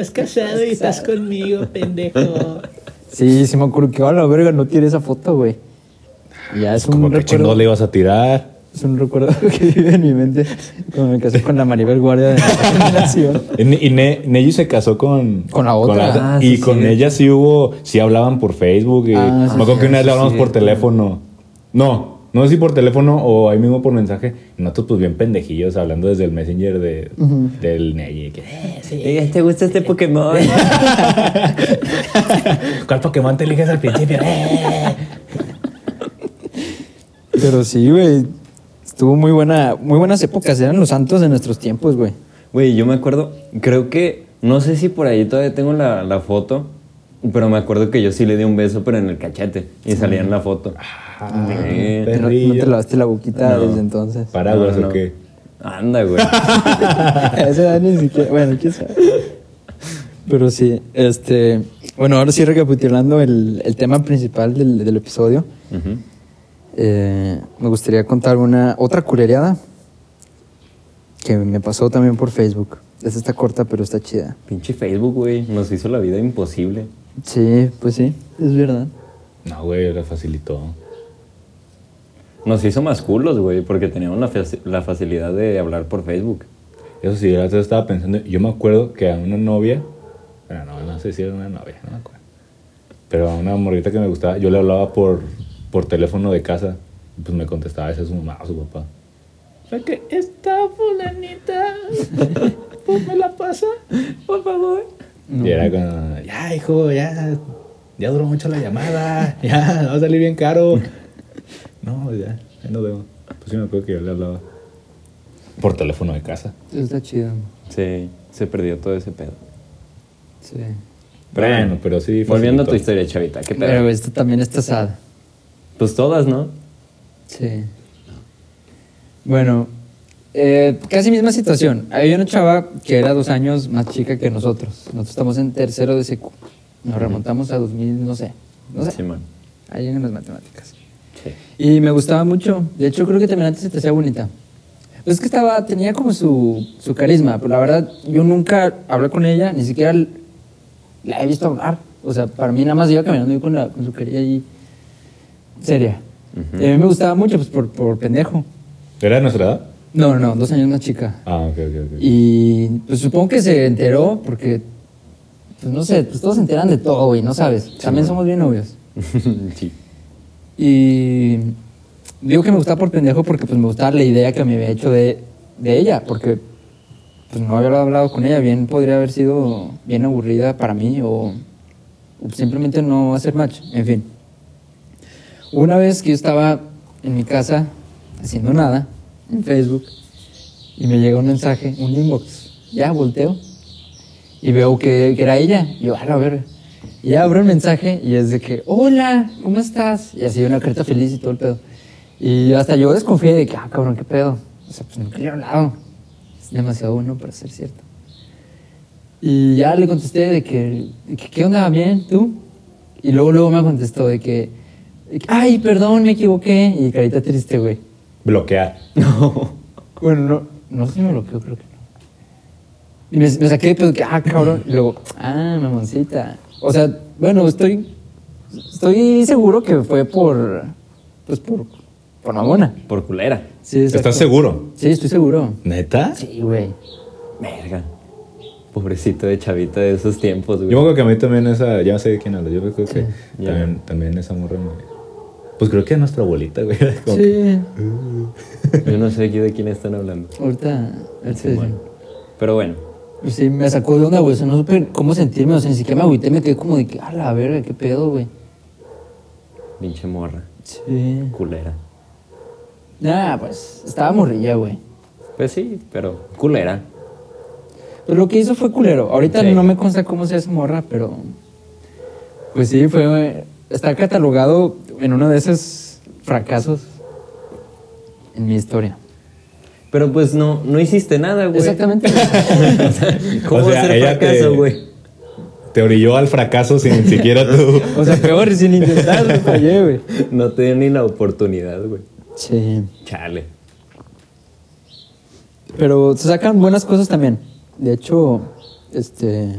Estás casado y estás conmigo, pendejo. Sí, sí me acuerdo que, a la verga, no tiene esa foto, güey. Ya es un Como que recuerdo. le ibas a tirar. Es un recuerdo que vive en mi mente cuando me casé con la Maribel Guardia de nuestra generación. Y, y Ne- se casó con... Con la otra. Ah, y sí, con sí. ella sí hubo... Sí hablaban por Facebook. Y Ah, me acuerdo que una vez sí, le hablamos sí, por teléfono. No, no sé si por teléfono o ahí mismo por mensaje. Y nosotros pues bien pendejillos hablando desde el messenger de, del Neji. que, "Eh, sí. ¿Te gusta este Pokémon? ¿Cuál Pokémon te eliges al principio? Eh. Pero sí, güey. Estuvo muy buena, muy buenas épocas. Eran los santos de nuestros tiempos, güey. Güey, yo me acuerdo, creo que, no sé si por ahí todavía tengo la, la foto, pero me acuerdo que yo sí le di un beso, pero en el cachete, y salía en la foto. Ah, Sí. No, te lavaste la boquita No. desde entonces. ¿Paraguas No, no. o qué? Anda, güey. A esa edad ni siquiera. Bueno, quién sabe. Pero sí, este. Bueno, ahora sí recapitulando el, el tema principal del, del episodio. Eh, me gustaría contar una otra culereada que me pasó también por Facebook. Esta está corta, pero está chida. Pinche Facebook, güey, nos hizo la vida imposible. Sí, pues sí, es verdad. No, güey, la facilitó. Nos hizo más culos, güey, porque teníamos la, faci- la facilidad de hablar por Facebook. Eso sí, yo estaba pensando, yo me acuerdo que a una novia, bueno, no, no sé si era una novia, no me acuerdo. Pero a una morrita que me gustaba, yo le hablaba por, por teléfono de casa, y pues me contestaba a veces su mamá o su papá. Fue que esta fulanita, pues me la pasa, por favor. Y era como, ya, hijo, ya, ya duró mucho la llamada, ya, va a salir bien caro. no, ya, ya nos vemos. Pues sí me acuerdo que yo le hablaba por teléfono de casa. Está chido. Sí, se perdió todo ese pedo. Sí. Bueno, pero sí. Volviendo a tu historia, chavita, ¿qué pedo? Pero esto también está sad. Pues todas, ¿no? Sí. Bueno, eh, casi misma situación. Había una chava que era dos años más chica que nosotros. Nosotros estamos en tercero de secu. Nos remontamos a 2000, no sé. No sé. Simón. Ahí en las matemáticas. Sí. Y me gustaba mucho. De hecho, creo que también antes se te hacía bonita. Pues es que estaba, tenía como su, su carisma. Pero la verdad, yo nunca hablé con ella, ni siquiera la he visto hablar. O sea, para mí nada más iba caminando yo con, la, con su carilla ahí seria. Y a mí me gustaba mucho, pues por, por pendejo. ¿Era de nuestra edad? No, no, no, dos años más chica. Ah, ok, ok, ok. Y pues supongo que se enteró porque, pues no sé, pues todos se enteran de todo, güey, no sabes. También somos bien novios. sí. Y digo que me gustaba por pendejo porque pues me gustaba la idea que me había hecho de, de ella, porque pues no había hablado con ella, bien podría haber sido bien aburrida para mí o, o simplemente no hacer match, en fin. Una vez que yo estaba en mi casa haciendo nada en Facebook y me llega un mensaje, un inbox, ya volteo y veo que, era ella, y yo, a verga. Y abro el mensaje y es de que, hola, ¿cómo estás? Y así una carita feliz y todo el pedo. Y hasta yo desconfié de que, ah, cabrón, qué pedo. O sea, pues nunca le he hablado. Es demasiado bueno para ser cierto. Y ya le contesté de que, que, ¿qué onda? ¿Bien? ¿Tú? Y luego, luego me contestó de que, ay, perdón, me equivoqué. Y carita triste, güey. Bloquear. Bueno, no, no sé si me bloqueó, creo que no. Y me, me saqué de pedo que, ah, cabrón. Y luego, ah, mamoncita. O sea, bueno, estoy, estoy seguro que fue por, pues por, por mamona. Por culera. Sí, exacto. ¿Estás seguro? Sí, estoy seguro. ¿Neta? Sí, güey. Verga. Pobrecito de chavita de esos tiempos, güey. Yo me acuerdo que a mí también esa, ya sé de quién habla, yo creo que también, también esa morra me... Pues creo que es nuestra abuelita, güey. Como que- Sí. Yo no sé aquí de quién están hablando. Ahorita, Sí, bueno. Pero bueno, Pues sí, me sacó de onda, güey. O sea, no supe cómo sentirme. O sea, ni siquiera me agüité. Me quedé como de que, a la verga, qué pedo, güey. pinche morra. Sí. Culera. Nah, pues, estaba morrilla, güey. Pues sí, pero culera. Pero lo que hizo fue culero. Ahorita Sí. no me consta cómo sea esa morra, pero. Pues sí, fue. Está catalogado en uno de esos fracasos en mi historia. Pero pues no, no hiciste nada, güey. Exactamente. ¿Cómo O sea, hacer ella te- fracaso, güey? Te orilló al fracaso sin siquiera tú... o sea, peor, sin intentar, me fallé, güey. No te dio ni la oportunidad, güey. Sí. Chale. Pero se sacan buenas cosas también. De hecho, este.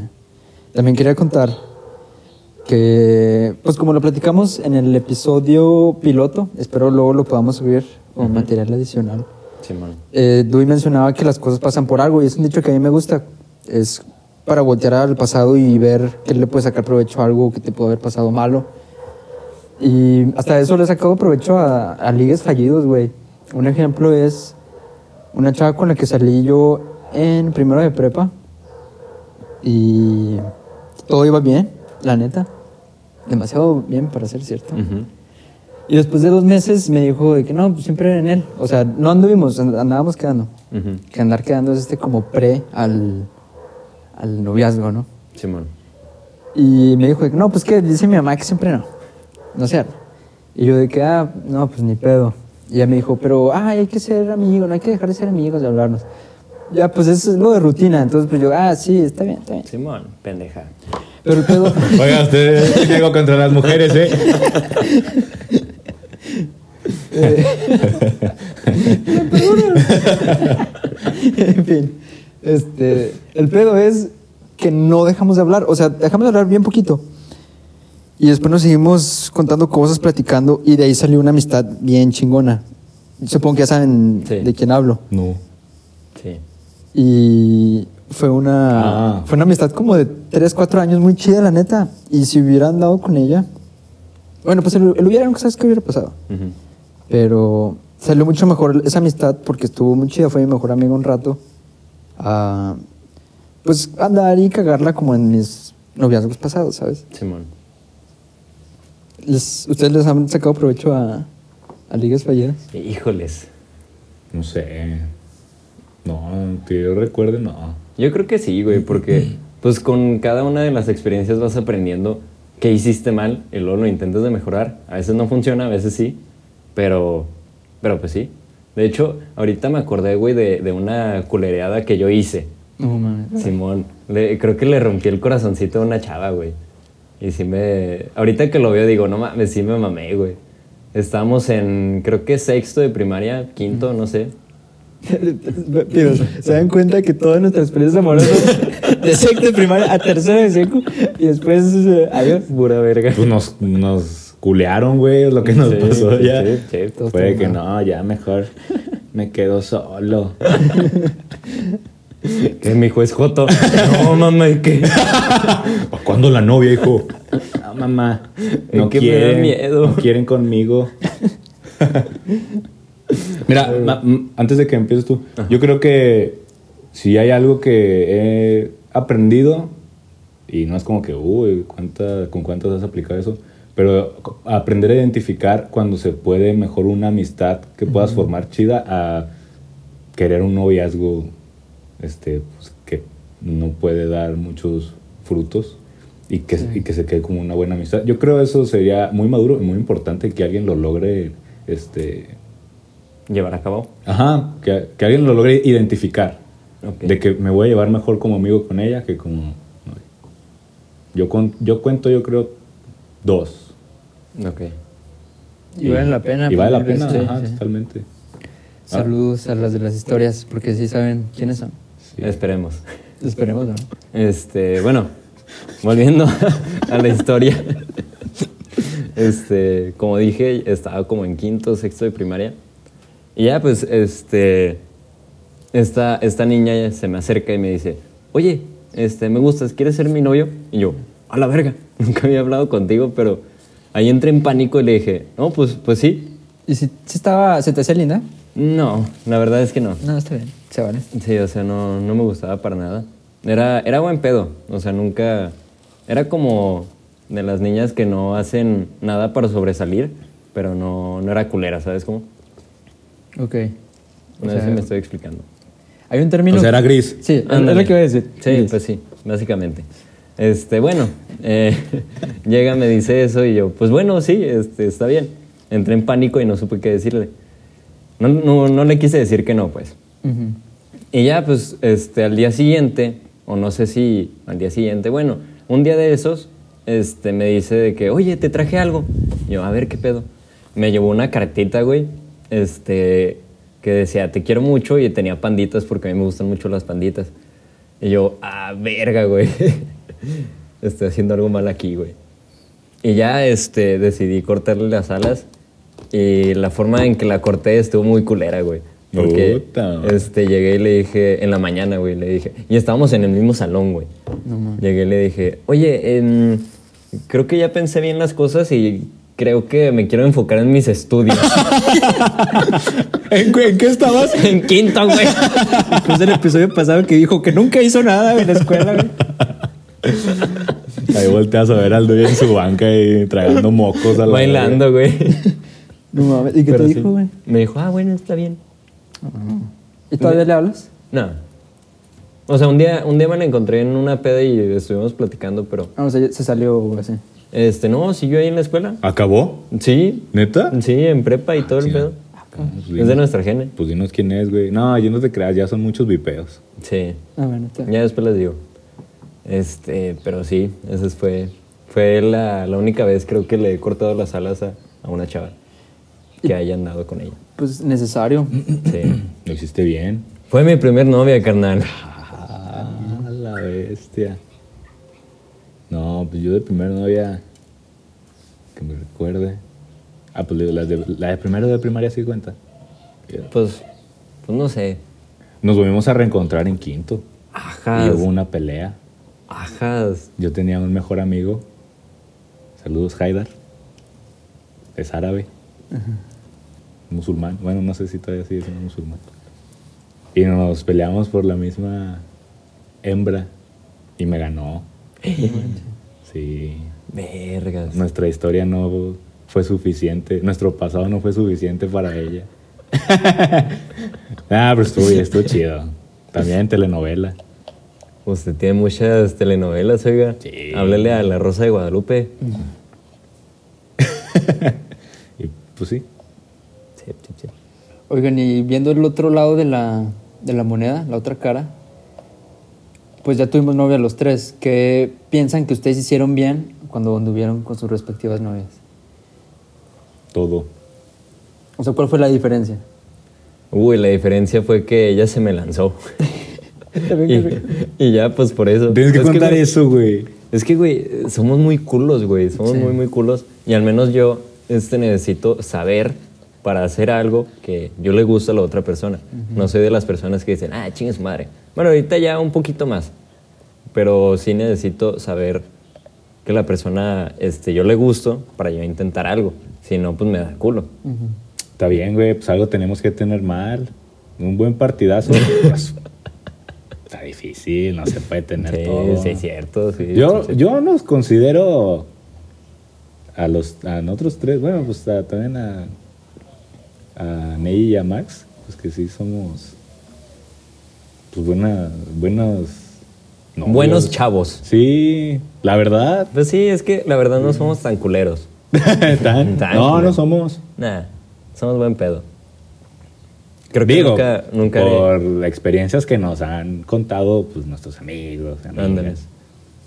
También quería contar que, pues como lo platicamos en el episodio piloto, espero luego lo podamos subir como material adicional. Simón. Eh, Dewey mencionaba que las cosas pasan por algo y es un dicho que a mí me gusta. Es para voltear al pasado y ver qué le puede sacar provecho a algo que te puede haber pasado malo. Y hasta eso le he sacado provecho a, a ligues fallidos, güey. Un ejemplo es una chava con la que salí yo en primero de prepa y todo iba bien, la neta. Demasiado bien para ser cierto. Ujú. Y después de dos meses me dijo de que no, pues siempre era en él. O sea, no anduvimos, and- andábamos quedando. Ujú. Que andar quedando es este como pre al, al noviazgo, ¿no? Simón. Y me dijo de que no, pues que dice mi mamá que siempre no. No sé. Y yo de que, ah, no, pues ni pedo. Y ella me dijo, pero, ay, hay que ser amigos, no hay que dejar de ser amigos, de hablarnos. Ya, pues eso es lo de rutina. Entonces, pues yo, ah, sí, está bien, está bien. Simón, pendeja. Pero el pedo... Oiga, usted llegó contra las mujeres, ¿eh? en fin, este, el pedo es que no dejamos de hablar, o sea, dejamos de hablar bien poquito. Y después nos seguimos contando cosas, platicando, y de ahí salió una amistad bien chingona. Supongo que ya saben Sí. de quién hablo. No. Sí. Y fue una, Ah. fue una amistad como de 3, 4 años, muy chida, la neta. Y si hubiera andado con ella, bueno, pues el hubiera, nunca sabes qué hubiera pasado. Pero salió mucho mejor esa amistad porque estuvo muy chida, fue mi mejor amigo un rato. Ah, pues andar y cagarla como en mis noviazgos pasados, ¿sabes? Simón. Les- ¿Ustedes les han sacado provecho a, a ligas fallidas? Híjoles. No sé. No, que yo recuerde, no. Yo creo que sí, güey, porque pues con cada una de las experiencias vas aprendiendo qué hiciste mal y luego lo intentas de mejorar. A veces no funciona, a veces sí, pero Pero pues sí. De hecho, ahorita me acordé, güey, de, de una culereada que yo hice. Mames. Simón, le- creo que le rompí el corazoncito a una chava, güey. Y sí me... Ahorita que lo veo digo, no mames, sí me mamé, güey. Estábamos en, creo que sexto de primaria, quinto, no sé. Pero, ¿se dan cuenta que todas nuestras experiencias amorosas de sexto de primaria a tercero de seco y después eh, adiós? Pura verga. Pues nos, nos culearon, güey, lo que nos Sí, pasó sí, ya. sí, Fue que no, ya mejor me quedo solo. Que mi hijo es Joto. No, mamá, ¿y qué? ¿Para cuándo la novia, hijo? No, mamá. No quieren. miedo. No quieren conmigo. Mira, antes de que empieces tú, yo creo que si hay algo que he aprendido, y no es como que, uy, ¿cuánta, ¿con cuántas has aplicado eso? Pero aprender a identificar cuando se puede mejor una amistad que puedas formar chida a querer un noviazgo este, pues, que no puede dar muchos frutos y que, y que se quede como una buena amistad. Yo creo eso sería muy maduro y muy importante que alguien lo logre, este, Llevar a cabo. ajá, que, que alguien lo logre identificar. Ok. De que me voy a llevar mejor como amigo con ella que como. Yo, con, yo cuento, yo creo, dos. Ok. Y vale la pena. Y vale la pena, sí, ajá, sí. totalmente. Saludos a las de las historias, porque sí saben quiénes son. Sí. Esperemos. Esperemos, ¿no? Este, bueno, volviendo a la historia. Este, como dije, estaba como en quinto, sexto de primaria. Y ya, pues, este, esta, esta niña se me acerca y me dice, oye, este, me gustas, ¿quieres ser mi novio? Y yo, a la verga, nunca había hablado contigo, pero ahí entré en pánico y le dije, no, pues, pues sí. ¿Y si, si estaba, se te hacía linda? No, la verdad es que no. No, está bien, se vale. Sí, o sea, no, no me gustaba para nada. Era, era buen pedo. O sea, nunca. Era como de las niñas que no hacen nada para sobresalir, pero no, no era culera, ¿sabes cómo? Ok. O No sé sea, si me estoy explicando. Hay un término... O sea, era gris. Sí, es Ándale. lo que iba a decir. Sí, Gris. pues sí, básicamente. Este, bueno, eh, llega, me dice eso y yo, pues bueno, sí, este, está bien. Entré en pánico y no supe qué decirle. No, no, no le quise decir que no, pues. Y ya, pues, este, al día siguiente, o no sé si al día siguiente, bueno, un día de esos, este, me dice de que, oye, te traje algo. Y yo, a ver, ¿qué pedo? Me llevó una cartita, güey, este, que decía, te quiero mucho, y tenía panditas, porque a mí me gustan mucho las panditas. Y yo, ah, verga, güey. Estoy haciendo algo mal aquí, güey. Y ya, este, decidí cortarle las alas, y la forma en que la corté estuvo muy culera, güey. Porque, Puta. este, llegué y le dije, en la mañana, güey, le dije, y estábamos en el mismo salón, güey. Llegué y le dije, oye, em, creo que ya pensé bien las cosas y creo que me quiero enfocar en mis estudios. ¿En, qué- en qué estabas? en quinto, güey. Después del episodio pasado que dijo que nunca hizo nada en la escuela, güey. Ahí volteas a ver al dueño en su banca y tragando mocos a la Bailando, güey. No mames. ¿Y qué Pero te sí. dijo, güey? Me dijo, ah, bueno, está bien. ¿Y todavía le hablas? No. O sea, un día, un día me la encontré en una peda y estuvimos platicando, pero... Ah, o sea, se salió así. Este, no, siguió ahí en la escuela. ¿Acabó? Sí. ¿Neta? Sí, en prepa y todo el pedo. Pues Es de dinos- nuestra gene. Pues dinos quién es, güey. No, yo no te creas, ya son muchos vipeos. Sí. Ah, bueno, está. Ya después les digo. Este, pero sí, esa fue, fue la, la única vez creo que le he cortado las alas a, a una chava que haya andado con ella. Pues necesario. Sí. Lo hiciste bien. Fue mi primer novia, carnal. Ah, la bestia. No, pues yo de primera novia. Que me recuerde. Ah, pues digo, las de, la de primero de primaria sí cuenta. Pues, pues no sé. Nos volvimos a reencontrar en quinto. Ajas. Y hubo una pelea. Ajas. Yo tenía un mejor amigo. Saludos, Haidar. Es árabe. Musulmán. Bueno, no sé si todavía sigue siendo musulmán. Y nos peleamos por la misma hembra. Y me ganó. Sí. Vergas. Nuestra historia no fue suficiente. Nuestro pasado no fue suficiente para ella. ah, pero estuvo, estuvo chido. También telenovela. Usted tiene muchas telenovelas, oiga. Sí. Háblele a La Rosa de Guadalupe. Y pues sí. Sí, sí, sí. Oigan, y viendo el otro lado de la, de la moneda, la otra cara, pues ya tuvimos novia los tres. ¿Qué piensan que ustedes hicieron bien cuando anduvieron con sus respectivas novias? Todo. O sea, ¿cuál fue la diferencia? Uy, la diferencia fue que ella se me lanzó. y, y ya, pues por eso. Tienes que Es contar eso, güey. Es que, güey, somos muy culos, güey. Somos Sí. muy, muy culos. Y al menos yo este, necesito saber para hacer algo que yo le gusta a la otra persona. No soy de las personas que dicen, ah, chingue su madre. Bueno, ahorita ya un poquito más. Pero sí necesito saber que la persona, este, yo le gusto para yo intentar algo. Si no, pues me da culo. Está bien, güey, pues algo tenemos que tener mal. Un buen partidazo. pues, está difícil, no se puede tener Sí, todo. sí, es cierto. Sí, Yo, sí, sí. yo nos considero a los a nosotros tres, bueno, pues a- también a, a Ney y a Max, pues que sí somos pues buena, buenos novios. Buenos chavos. Sí, la verdad. Pues sí, es que la verdad no somos tan culeros. Tan- Tan no, culero. no somos. Nah, somos buen pedo. Creo que Digo, nunca, nunca haré- por experiencias que nos han contado pues nuestros amigos, amigas.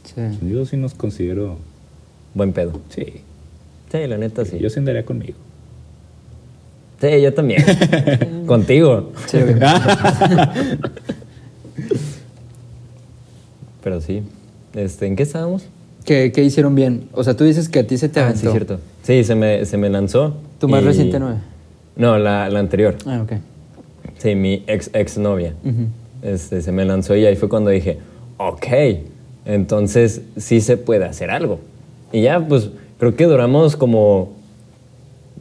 Sí. Yo sí nos considero, Buen pedo. sí, Sí, la neta sí. yo sí andaría conmigo. Sí, yo también. Contigo. Sí. Pero sí. Este, ¿En qué estábamos? ¿Qué, qué hicieron bien? O sea, tú dices que a ti se te Ah, aventó. sí, cierto. Sí, se me, se me lanzó. ¿Tu más y- reciente novia? No, la, la anterior. Ah, ok. Sí, mi ex, ex novia. Este, se me lanzó y ahí fue cuando dije, ok, entonces sí se puede hacer algo. Y ya, pues creo que duramos como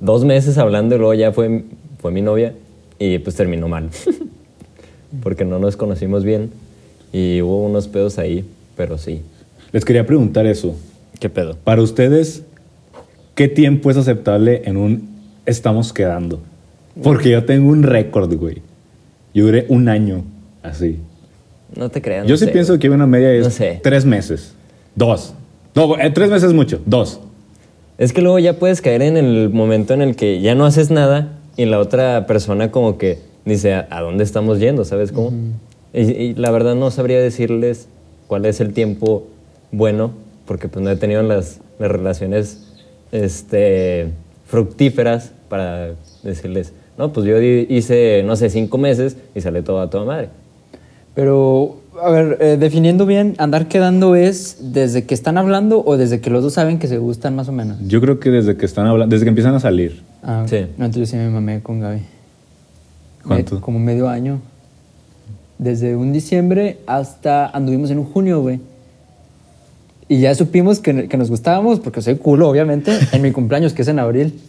dos meses hablando y luego ya fue, fue mi novia y pues terminó mal. Porque no nos conocimos bien y hubo unos pedos ahí, pero sí. Les quería preguntar eso. ¿Qué pedo? Para ustedes, ¿qué tiempo es aceptable en un estamos quedando? Porque yo tengo un récord, güey. Yo duré un año así. No te creas. yo no sí sé, pienso güey. que una media es No sé. tres meses. Dos. No, eh, tres meses es mucho. Dos. Es que luego ya puedes caer en el momento en el que ya no haces nada y la otra persona como que dice, ¿a, dónde estamos yendo? ¿Sabes cómo? y, y la verdad no sabría decirles cuál es el tiempo bueno, porque pues no he tenido las, las relaciones este, fructíferas para decirles, no, pues yo hice, no sé, cinco meses y sale todo a toda madre. Pero, a ver, eh, definiendo bien, andar quedando es desde que están hablando o desde que los dos saben que se gustan más o menos. Yo creo que desde que están hablando, desde que empiezan a salir. Ah, Sí. No, entonces sí me mamé con Gaby. ¿Cuánto? Me- como medio año. Desde un diciembre hasta anduvimos en un junio, güey. Y ya supimos que, que nos gustábamos, porque soy culo, obviamente, en mi cumpleaños, que es en abril.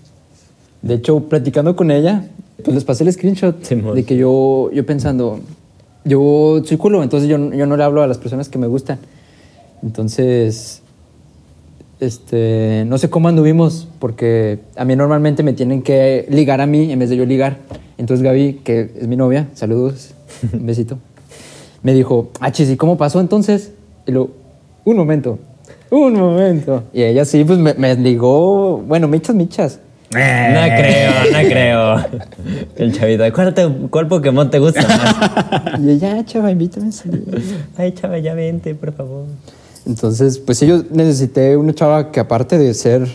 De hecho, platicando con ella, pues les pasé el screenshot de que yo, yo pensando, yo soy culo, entonces yo, yo no le hablo a las personas que me gustan. Entonces, este, no sé cómo anduvimos, porque a mí normalmente me tienen que ligar a mí en vez de yo ligar. Entonces Gaby, que es mi novia, saludos, un besito, me dijo, ah, chis, ¿y cómo pasó entonces? Y luego, un momento, un momento. Y ella sí, pues me, me ligó, bueno, michas, michas. No creo, no creo. El chavito, ¿cuál, te- cuál Pokémon te gusta más? Y ella, "Ah, chava, invítame a salir. Ay, chava, ya vente, por favor. Entonces, pues sí, yo necesité una chava que aparte de ser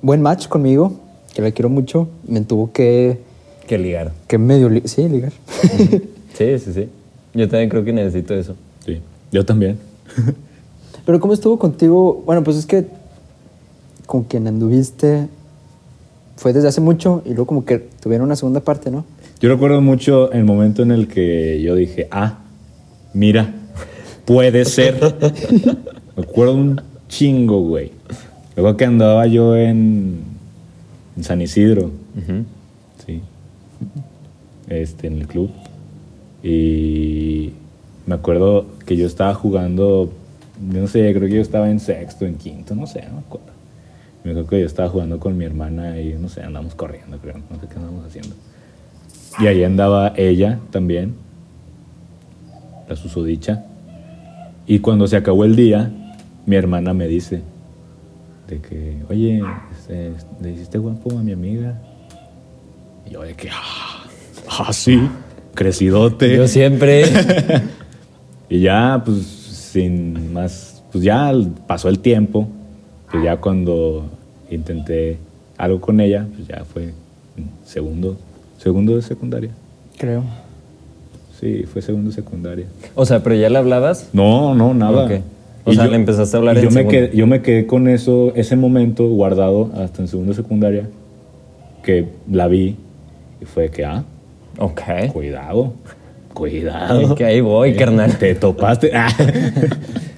buen match conmigo, que la quiero mucho, me tuvo que, Que ligar. que medio, li- sí, ligar. Sí, sí, sí. Yo también creo que necesito eso. Sí. Yo también. Pero ¿cómo estuvo contigo? Bueno, pues es que con quien anduviste fue desde hace mucho y luego como que tuvieron una segunda parte, ¿no? Yo recuerdo mucho el momento en el que yo dije, ah, mira, puede ser. Me acuerdo un chingo, güey. Luego que andaba yo en, en San Isidro, sí, este, en el club. Y me acuerdo que yo estaba jugando, no sé, creo que yo estaba en sexto, en quinto, no sé, no me acuerdo. Me acuerdo que yo estaba jugando con mi hermana y no sé, andamos corriendo, creo, no sé qué andamos haciendo. Y ahí andaba ella también, la susodicha. Y cuando se acabó el día, mi hermana me dice de que, oye, este, le hiciste guapo a mi amiga. Y yo de que, ah, ah, sí, crecidote. Yo siempre. Y ya, pues, sin más, pues ya pasó el tiempo. Pues ya cuando intenté algo con ella, pues ya fue segundo, segundo de secundaria. Creo. Sí, fue segundo de secundaria. o sea, pero ya le hablabas. No, no, nada. Ok. O sea, le empezaste a hablar y en yo me, quedé, yo me quedé con eso, ese momento guardado hasta en segundo de secundaria, que la vi y fue que, ah, Ok. cuidado, cuidado. Que ahí voy, Eh, carnal. Te topaste. Ah.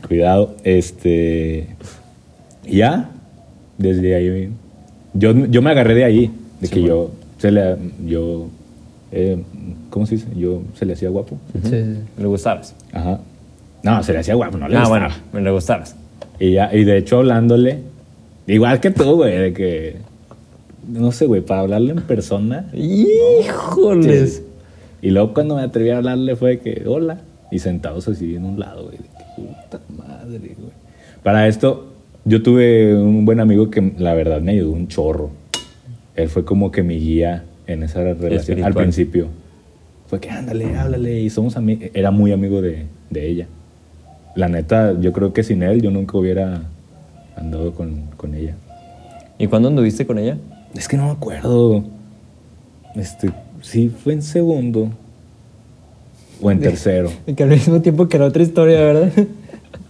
cuidado, este. Y ya, desde ahí. Yo, yo me agarré de ahí, de que yo se le. Yo. eh, ¿Cómo se dice? Yo se le hacía guapo. Sí, sí. Le gustabas. Ajá. No, se le hacía guapo, no le ah, gustaba. bueno, le gustabas. Y, ya, y de hecho hablándole, igual que tú, güey, de que, no sé, güey, para hablarle en persona. Híjoles. Sí. Y luego cuando me atreví a hablarle fue que, hola, y sentados así en un lado, güey, de que puta madre, güey. Para esto, yo tuve un buen amigo que la verdad me ayudó un chorro. Él fue como que mi guía en esa relación al Espiritual. principio. Fue que ándale, háblale, y somos amigos. Era muy amigo de, de ella. La neta, yo creo que sin él yo nunca hubiera andado con, con ella. ¿Y cuándo anduviste con ella? Es que no me acuerdo. Este, sí, fue en segundo o en tercero. Que al mismo tiempo que la otra historia, ¿verdad?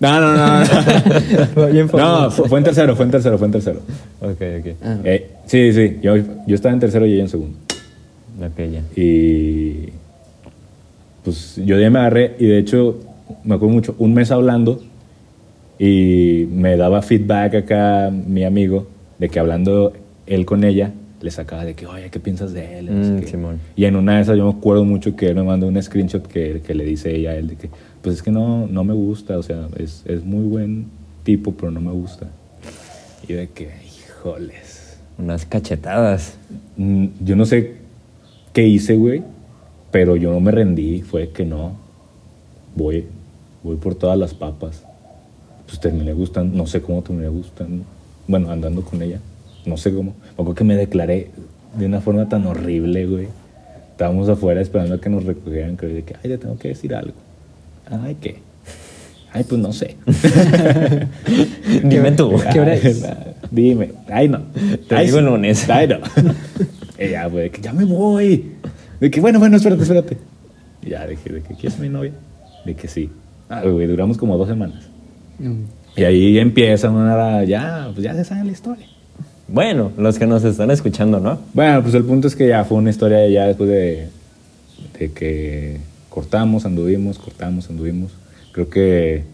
No, no, no. No, no fue, fue en tercero, fue en tercero, fue en tercero. Ok, ok. Ah. Eh, sí, sí, yo, yo estaba en tercero y ella en segundo. Ok, ya. Y pues yo ya me agarré y de hecho me acuerdo mucho, un mes hablando y me daba feedback acá mi amigo de que hablando él con ella le sacaba de que, oye, ¿qué piensas de él? Mm. Simón. Y en una de esas yo me acuerdo mucho que él me mandó un screenshot que, que le dice ella a él de que, pues es que no, no me gusta, o sea, es, es muy buen tipo, pero no me gusta. Y de que, híjoles. Unas cachetadas. Mm, Yo no sé qué hice, güey, pero yo no me rendí. Fue que no. Voy, voy por todas las papas. Pues terminé gustando, no sé cómo terminé gustando. Bueno, andando con ella. No sé cómo. Me acuerdo que me declaré de una forma tan horrible, güey. Estábamos afuera esperando a que nos recogieran. Creo de que, ay, te tengo que decir algo. Ay, ¿qué? Ay, pues no sé. Dime tú. ¿Qué hora es? Dime. Ay, no. Te Ay, digo el lunes. Ay, no. Y ya, güey, que ya me voy. De que, bueno, bueno, espérate, espérate. Y ya dije, de que, ¿quieres mi novia? De que sí. Ah, güey, duramos como dos semanas. Mm. Y ahí empieza una, ya, pues ya se sabe la historia. Bueno, los que nos están escuchando, ¿no? Bueno, pues el punto es que ya fue una historia ya después de, de que cortamos, anduvimos, cortamos, anduvimos. Creo que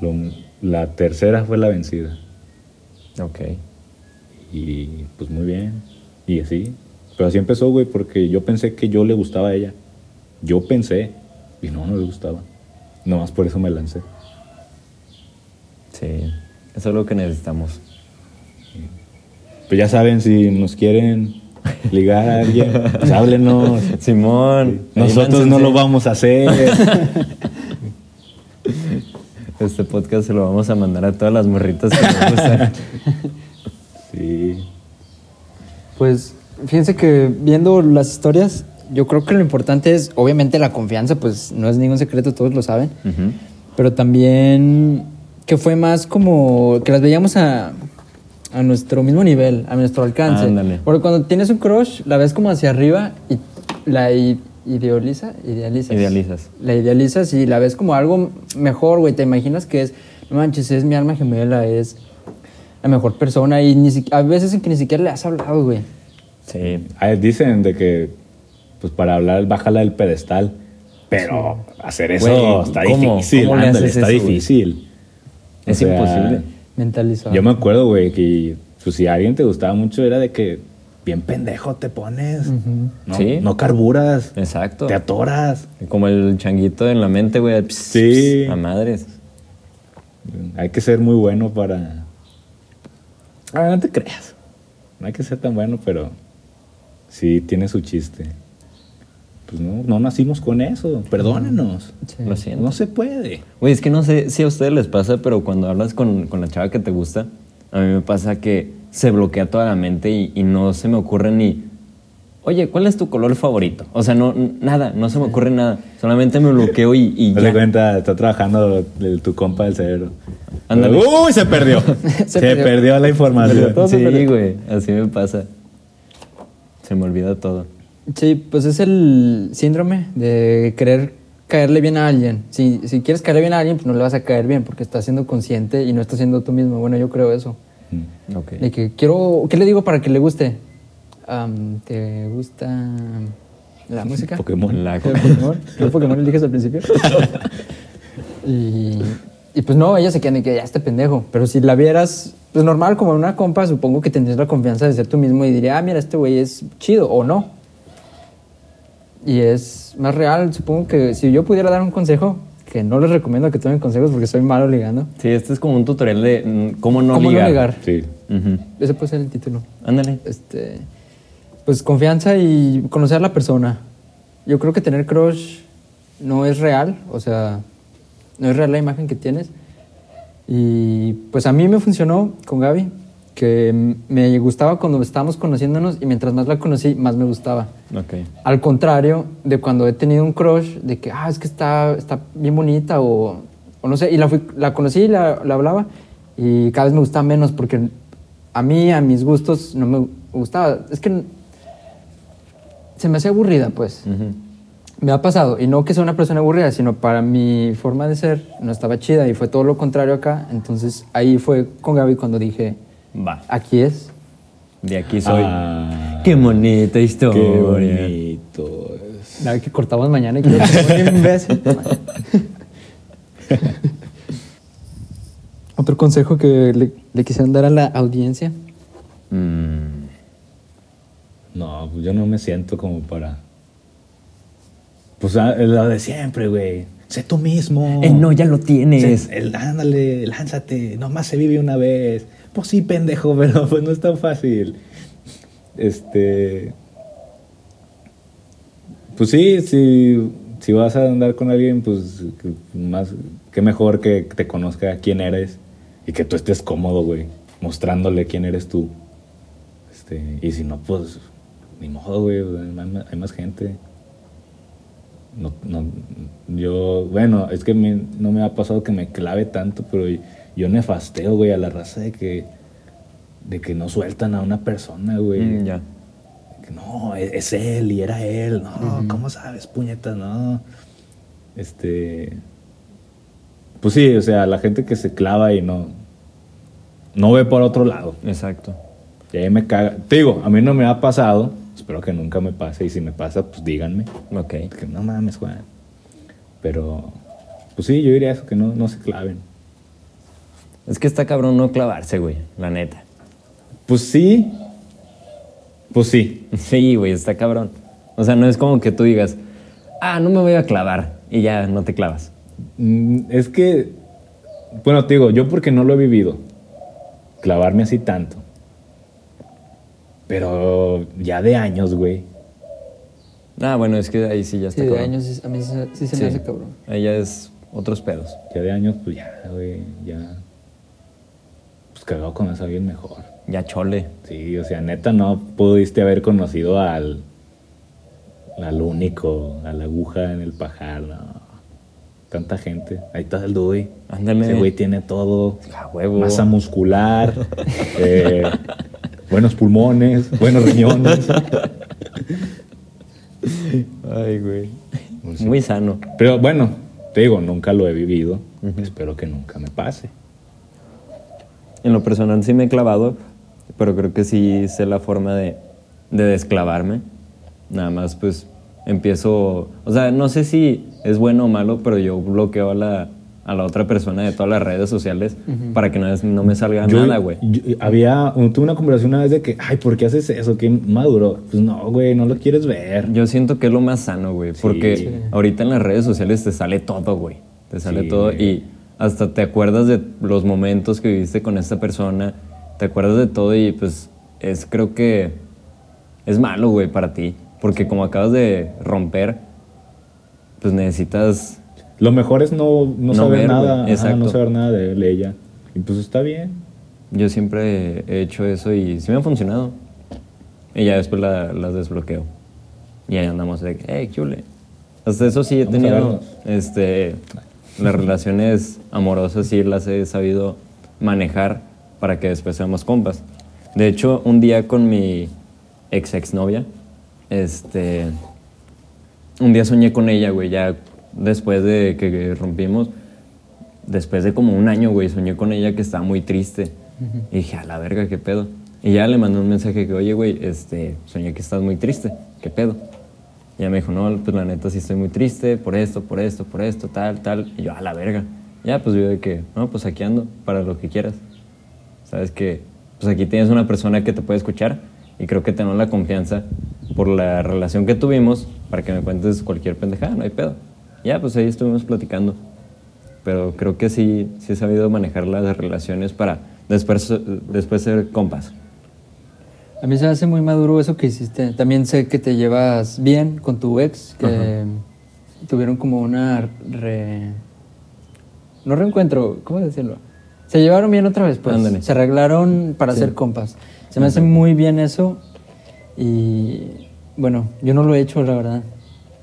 lo- la tercera fue la vencida. Ok. Y pues muy bien. Y así. Pero así empezó, güey, porque yo pensé que yo le gustaba a ella. Yo pensé. Y no, no le gustaba. Nomás por eso me lancé. Sí. Eso es lo que necesitamos. Pues ya saben, si nos quieren ligar a alguien, pues háblenos. Simón. Nosotros no lo vamos a hacer. Este podcast se lo vamos a mandar a todas las morritas que nos gustan. Sí. Pues fíjense que viendo las historias, yo creo que lo importante es, obviamente la confianza, pues no es ningún secreto, todos lo saben, pero también que fue más como que las veíamos a, a nuestro mismo nivel, a nuestro alcance. Ándale. Porque cuando tienes un crush, la ves como hacia arriba y la idealiza, idealizas. Idealizas. La idealizas y la ves como algo mejor, güey. Te imaginas que es, no manches, es mi alma gemela, es la mejor persona y ni a veces en que ni siquiera le has hablado, güey. Sí. Dicen de que, pues para hablar, bájala del pedestal. Pero hacer eso Güey, está ¿cómo? difícil. ¿Cómo le ándale, haces está eso, güey? difícil. O Es sea, imposible. Mentalizado. Yo me acuerdo, güey, que pues, si a alguien te gustaba mucho era de que bien pendejo te pones. no, Sí. no carburas. Exacto. Te atoras. Como el changuito en la mente, güey. Sí. pss, A madres. Hay que ser muy bueno para... Ah, no te creas. No hay que ser tan bueno, pero sí tiene su chiste. Pues no, no nacimos con eso. Perdónenos. Sí. Lo siento. No se puede. Güey, es que no sé si a ustedes les pasa, pero cuando hablas con, con la chava que te gusta, a mí me pasa que se bloquea toda la mente y, y no se me ocurre ni... oye, ¿cuál es tu color favorito? O sea, no, nada, no se me ocurre nada. Solamente me bloqueo y, y Dale ya. cuenta, está trabajando el- tu compa del cerebro. Ándale. ¡Uy! Se perdió. se perdió. perdió. la información. se Sí, güey, así me pasa. Se me olvida todo. Sí, pues es el síndrome de querer caerle bien a alguien. Si, si quieres caerle bien a alguien, pues no le vas a caer bien porque estás siendo consciente y no estás siendo tú mismo. Bueno, yo creo eso. Ok. De que quiero, ¿qué le digo para que le guste? Am, ¿Te gusta la música? Pokémon. La- ¿El Pokémon? ¿El Pokémon eliges al principio? y, y pues no, ella se queda de que ya este pendejo. Pero si la vieras, pues normal, como en una compa, supongo que tendrías la confianza de ser tú mismo y diría, ah, mira, este güey es chido o no. Y es más real, supongo que si yo pudiera dar un consejo, que no les recomiendo que tomen consejos porque soy malo ligando. Sí, este es como un tutorial de mm, cómo no ¿Cómo ligar. no ligar? Sí. Ujú. Ese puede ser el título. Ándale. Este, pues confianza y conocer a la persona. Yo creo que tener crush no es real, o sea, no es real la imagen que tienes. Y pues a mí me funcionó con Gaby, que me gustaba cuando estábamos conociéndonos y mientras más la conocí, más me gustaba. Ok. Al contrario de cuando he tenido un crush de que, ah, es que está, está bien bonita o, o no sé, y la, fui- la conocí y la, la hablaba y cada vez me gustaba menos porque a mí, a mis gustos, no me gustaba. Es que se me hacía aburrida, pues. Ujú. Me ha pasado, y no que sea una persona aburrida, sino para mi forma de ser no estaba chida y fue todo lo contrario acá. Entonces ahí fue con Gaby cuando dije, Va. aquí es. De aquí soy. Ah, Qué bonita qué historia. bonito. es. Nada que cortamos mañana y que un imbécil. Otro consejo que le, le quisieran dar a la audiencia. Mm, No, pues yo no me siento como para. Pues ah, lo de siempre, güey. Sé tú mismo. Eh, no, ya lo tienes. Sé- el- ándale, lánzate. Nomás se vive una vez. Pues sí, pendejo, pero pues no es tan fácil. Este. Pues sí, si, si vas a andar con alguien, pues más, qué mejor que te conozca quién eres y que tú estés cómodo, güey, mostrándole quién eres tú. Este, y si no, pues ni modo, güey, hay más- gente. No, no, yo, bueno, es que no me ha pasado que me clave tanto, pero yo nefasteo, güey, a la raza de que, de que no sueltan a una persona, güey. mm, ya. No, es, es él y era él. No, ¿cómo sabes, puñeta? No. Este. Pues sí, o sea, la gente que se clava y no. No ve por otro lado. Exacto. Y ahí me caga. Te digo, a mí no me ha pasado. Espero que nunca me pase. Y si me pasa, pues díganme. Ok. Que no mames, Juan. Pero. Pues sí, yo diría eso, que no, no se claven. Es que está cabrón no clavarse, güey. La neta. Pues sí. Pues sí. Sí, güey, está cabrón. O sea, no es como que tú digas, ah, no me voy a clavar y ya no te clavas. Mm, Es que, bueno, te digo, yo porque no lo he vivido, clavarme así tanto. Pero ya de años, güey. Ah, bueno, es que ahí sí ya está Sí, de cabrón. años a mí sí, sí se Sí. me hace cabrón. Ahí ya es otros pedos. Ya de años, pues ya, güey, ya. Pues cagado con eso alguien mejor. Ya chole. Sí, o sea, neta, no pudiste haber conocido al. al único, a la aguja en el pajar, no. Tanta gente. Ahí está el Dewey. Ándale. Ese güey tiene todo. A huevo. Masa muscular, eh, buenos pulmones, buenos riñones. Ay, güey. Pues Muy sano. Pero bueno, te digo, nunca lo he vivido. Espero que nunca me pase. En lo personal sí me he clavado, pero creo que sí sé la forma de, de desclavarme. Nada más pues empiezo, o sea, no sé si es bueno o malo, pero yo bloqueo a la, a la otra persona de todas las redes sociales para que no, es- no me salga Yo- nada, güey. había, tuve una conversación una vez de que, ay, ¿por qué haces eso? ¿Qué maduro? Pues no, güey, no lo quieres ver. Yo siento que es lo más sano, güey, porque Sí. ahorita en las redes sociales te sale todo, güey. Te sale Sí. todo y hasta te acuerdas de los momentos que viviste con esta persona, te acuerdas de todo y pues es creo que es malo, güey, para ti, porque como acabas de romper, pues necesitas Lo mejor es no, no, No saber ver, nada, ajá, no saber nada de ella. Y pues está bien. yo siempre he hecho eso y sí me ha funcionado. Y ya después la- las desbloqueo. Y ahí andamos de, hey, ¿qué ole? Hasta eso sí he Vamos tenido, este, las relaciones amorosas sí las he sabido manejar para que después seamos compas. De hecho, un día con mi ex exnovia, este, un día soñé con ella, güey, ya después de que rompimos, después de como un año, güey, soñé con ella que estaba muy triste. Y dije, a la verga, qué pedo. Y ya le mandé un mensaje que, oye, güey, este, soñé que estás muy triste, qué pedo. Y ella me dijo, no, pues la neta sí estoy muy triste por esto, por esto, por esto, tal, tal. Y yo, a la verga. Ya, pues yo de que, no, pues aquí ando, para lo que quieras. Sabes que, pues aquí tienes una persona que te puede escuchar y creo que tenemos la confianza por la relación que tuvimos para que me cuentes cualquier pendejada, no hay pedo. Ya, pues ahí estuvimos platicando. Pero creo que sí, sí he sabido manejar las relaciones para después, después ser compas. A mí se me hace muy maduro eso que hiciste. También sé que te llevas bien con tu ex, que tuvieron como una re... No reencuentro, ¿cómo decirlo? Se llevaron bien otra vez, pues. Ándale. Se arreglaron para Sí. ser compas. Se me hace muy bien eso y bueno, yo no lo he hecho, la verdad.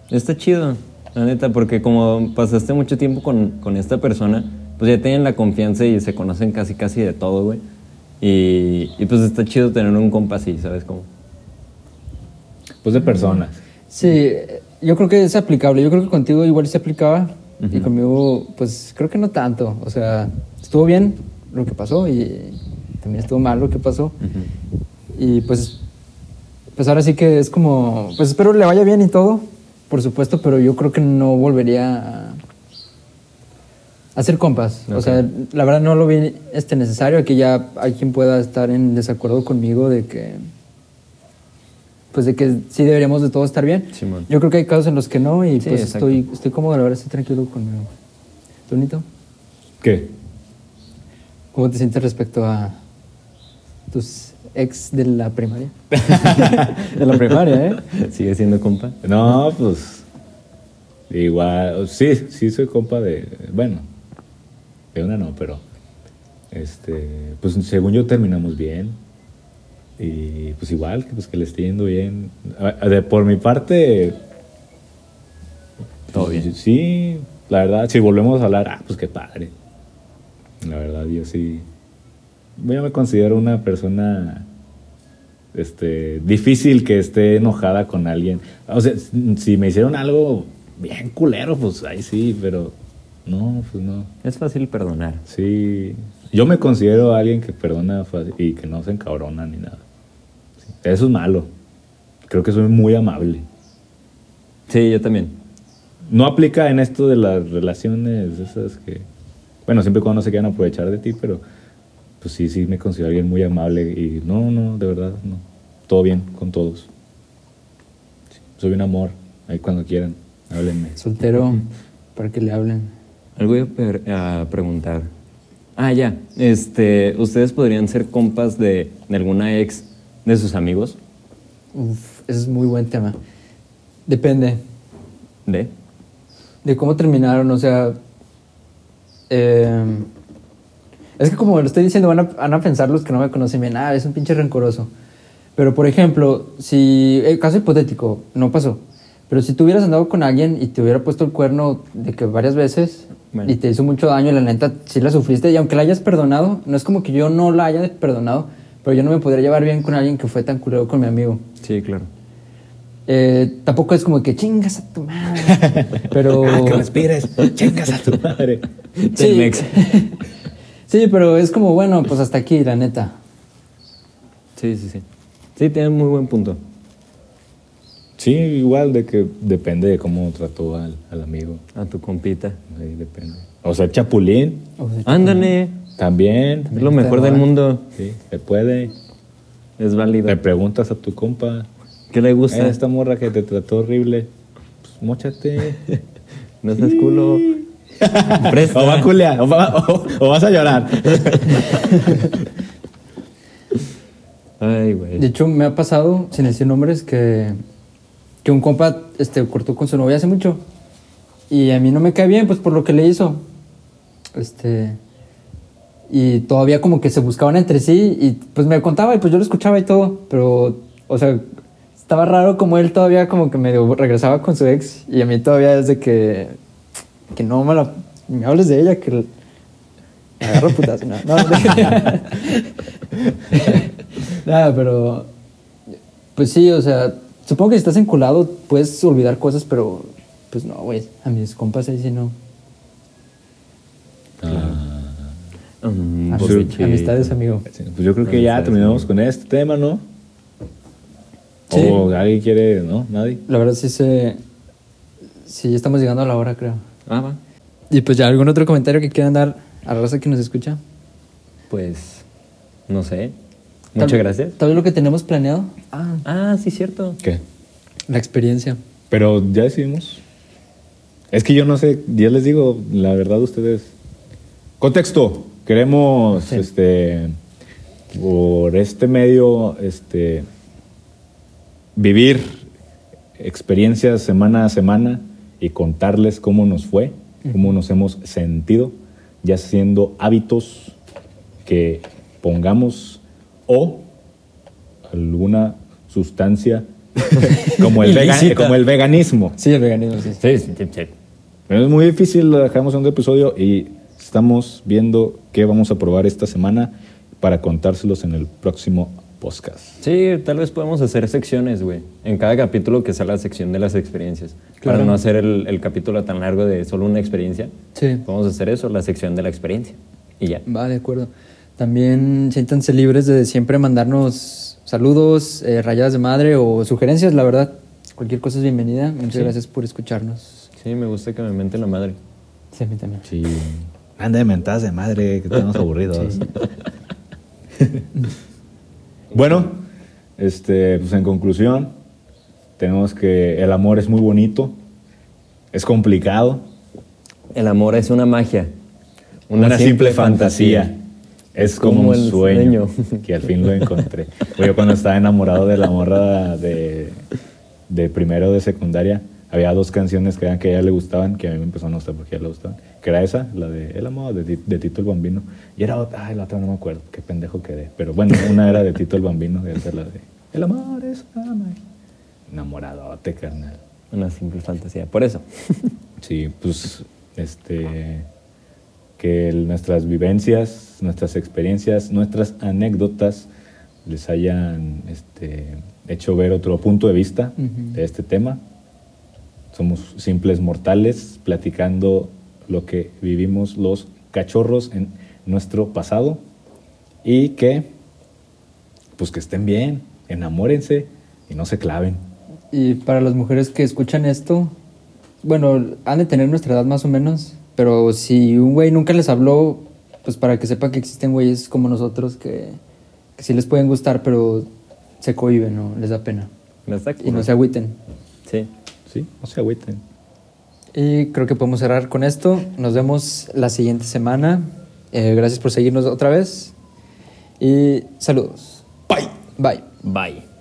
Está chido, la neta, porque como pasaste mucho tiempo con, con esta persona, pues ya tienen la confianza y se conocen casi casi de todo, güey. Y, y pues está chido tener un compa así, ¿sabes cómo? Pues de personas. Sí, yo creo que es aplicable. Yo creo que contigo igual se aplicaba y conmigo, pues creo que no tanto. O sea, estuvo bien lo que pasó y también estuvo mal lo que pasó. Y pues, pues ahora sí que es como, pues espero le vaya bien y todo, por supuesto, pero yo creo que no volvería ser compas. O sea, la verdad no lo vi este necesario, que ya hay quien pueda estar en desacuerdo conmigo de que, pues de que sí deberíamos de todos estar bien. Simón. Yo creo que hay casos en los que no y Sí, pues exacto. estoy, estoy cómodo, la verdad estoy tranquilo conmigo. ¿Tú, Nito? ¿Qué? ¿Cómo te sientes respecto a tus ex de la primaria? de la primaria, ¿eh? ¿Sigue siendo compa? No, pues. Igual. Sí, sí soy compa de. Bueno, una no, pero. Este. Pues según yo terminamos bien. Y pues igual, que pues que le esté yendo bien. De- por mi parte. Todo bien. Sí, la verdad, si volvemos a hablar, ah, pues qué padre. La verdad, yo sí. Yo me considero una persona este, difícil que esté enojada con alguien. O sea, si me hicieron algo bien culero, pues ahí sí, pero no, pues no. Es fácil perdonar. Sí, yo me considero alguien que perdona fácil y que no se encabrona ni nada. Sí, Eso es malo. Creo que soy muy amable. Sí, yo también. No aplica en esto de las relaciones esas que, bueno, siempre y cuando no se quieran aprovechar de ti, pero pues sí, sí me considero alguien muy amable y no, no, de verdad, no. Todo bien con todos. Sí, soy un amor, ahí cuando quieran, háblenme. Soltero, para que le hablen. Algo iba a preguntar. Ah, ya. Este, ¿Ustedes podrían ser compas de, de alguna ex de sus amigos? Uf, ese es muy buen tema. Depende ¿De? de cómo terminaron, o sea... eh, es que como lo estoy diciendo, van a, van a pensar los que no me conocen bien, ah, es un pinche rencoroso. Pero, por ejemplo, si... El caso hipotético, no pasó. Pero si tú hubieras andado con alguien y te hubiera puesto el cuerno de que varias veces Bueno. y te hizo mucho daño, y la neta, sí la sufriste. Y aunque la hayas perdonado, no es como que yo no la haya perdonado, pero yo no me podría llevar bien con alguien que fue tan culero con mi amigo. Sí, claro. Eh, tampoco es como que chingas a tu madre. Pero. que respires, chingas a tu madre. Sí. Sí, pero es como, bueno, pues hasta aquí, la neta. Sí, sí, sí. Sí, tienen muy buen punto. Sí, igual de que depende de cómo trató al, al amigo, A tu compita. ahí depende. O sea, chapulín, O sea, Ándale. también, Es lo mejor del mundo. sí, se puede. Es válido. Le preguntas a tu compa, ¿Qué le gusta? "Eh, esta morra que te trató horrible, pues mochate. No seas culo. Presta. o, va a culear, o, va- o- o vas a llorar. Ay, güey. De hecho, me ha pasado, sin decir nombres, que, que un compa este, cortó con su novia hace mucho. Y a mí no me cae bien, pues por lo que le hizo. Este. Y todavía como que se buscaban entre sí y pues me contaba y pues yo lo escuchaba y todo. Pero, o sea, estaba raro como él todavía como que medio regresaba con su ex y a mí todavía es de que, que no me la... Me hables de ella, que me agarro putazo. No, no, Nada, pero... Pues sí, o sea, supongo que si estás enculado puedes olvidar cosas, pero pues no, güey. A mis compas ahí sí no. Mm, Amist- pues, amistades, amigo. Sí, Pues yo creo que ya terminamos con este tema, ¿no? Sí. O alguien quiere, ¿no? Nadie. La verdad sí se... Sí, ya estamos llegando a la hora, creo. Ah, va. Y pues ya, ¿algún otro comentario que quieran dar a la raza que nos escucha? Pues, no sé. Tal- Muchas gracias. Tal vez lo que tenemos planeado. Ah, Ah, sí, cierto. ¿Qué? la experiencia. Pero ya decidimos. Es que yo no sé, ya les digo, la verdad ustedes. Contexto. Queremos, Sí. este, por este medio, este, vivir experiencias semana a semana y contarles cómo nos fue, cómo nos hemos sentido, ya siendo hábitos que pongamos o alguna sustancia como el, como el veganismo. Sí, el veganismo, sí. Sí, sí, sí, es muy difícil, lo dejamos en un episodio y estamos viendo qué vamos a probar esta semana para contárselos en el próximo podcast. Sí, tal vez podemos hacer secciones, güey. En cada capítulo que sea la sección de las experiencias. Claro. Para no hacer el, el capítulo tan largo de solo una experiencia. Sí. Podemos hacer eso, la sección de la experiencia. Y ya. Va, de acuerdo. También siéntanse libres de siempre mandarnos saludos, eh, rayadas de madre o sugerencias, la verdad. Cualquier cosa es bienvenida. Muchas Sí. gracias por escucharnos. Sí, me gusta que me mente la madre. Sí, a mí también. Sí. Anda de mentadas de madre, que estamos aburridos. bueno, este, pues en conclusión, tenemos que el amor es muy bonito, es complicado, El amor es una magia. una, simple, fantasía. Es como, Como un sueño, sueño. que al fin lo encontré. Yo cuando estaba enamorado de la morra de, de primero de secundaria, había dos canciones que eran que a ella le gustaban, que a mí me empezó a gustar porque a ella le gustaban. Que era esa, la de El amor, de, de Tito el Bambino. Y era otra, ay, la otra no me acuerdo, qué pendejo quedé. Pero bueno, una era de Tito el Bambino, y es la de El amor es una. Enamoradote, carnal. Una simple fantasía. Por eso. Sí, pues este que el- nuestras vivencias, nuestras experiencias, nuestras anécdotas les hayan este, hecho ver otro punto de vista de este tema. Somos simples mortales platicando lo que vivimos los cachorros en nuestro pasado y que pues que estén bien, enamórense y no se claven. Y para las mujeres que escuchan esto, bueno, han de tener nuestra edad más o menos, pero si un güey nunca les habló, pues para que sepan que existen güeyes como nosotros que, que sí les pueden gustar, pero se cohiben, ¿no? Les da pena. ¿Me está Y no se agüiten. Sí. Sí, no se agüiten. Y creo que podemos cerrar con esto. Nos vemos la siguiente semana. Eh, gracias por seguirnos otra vez. Y saludos. Bye. Bye. Bye.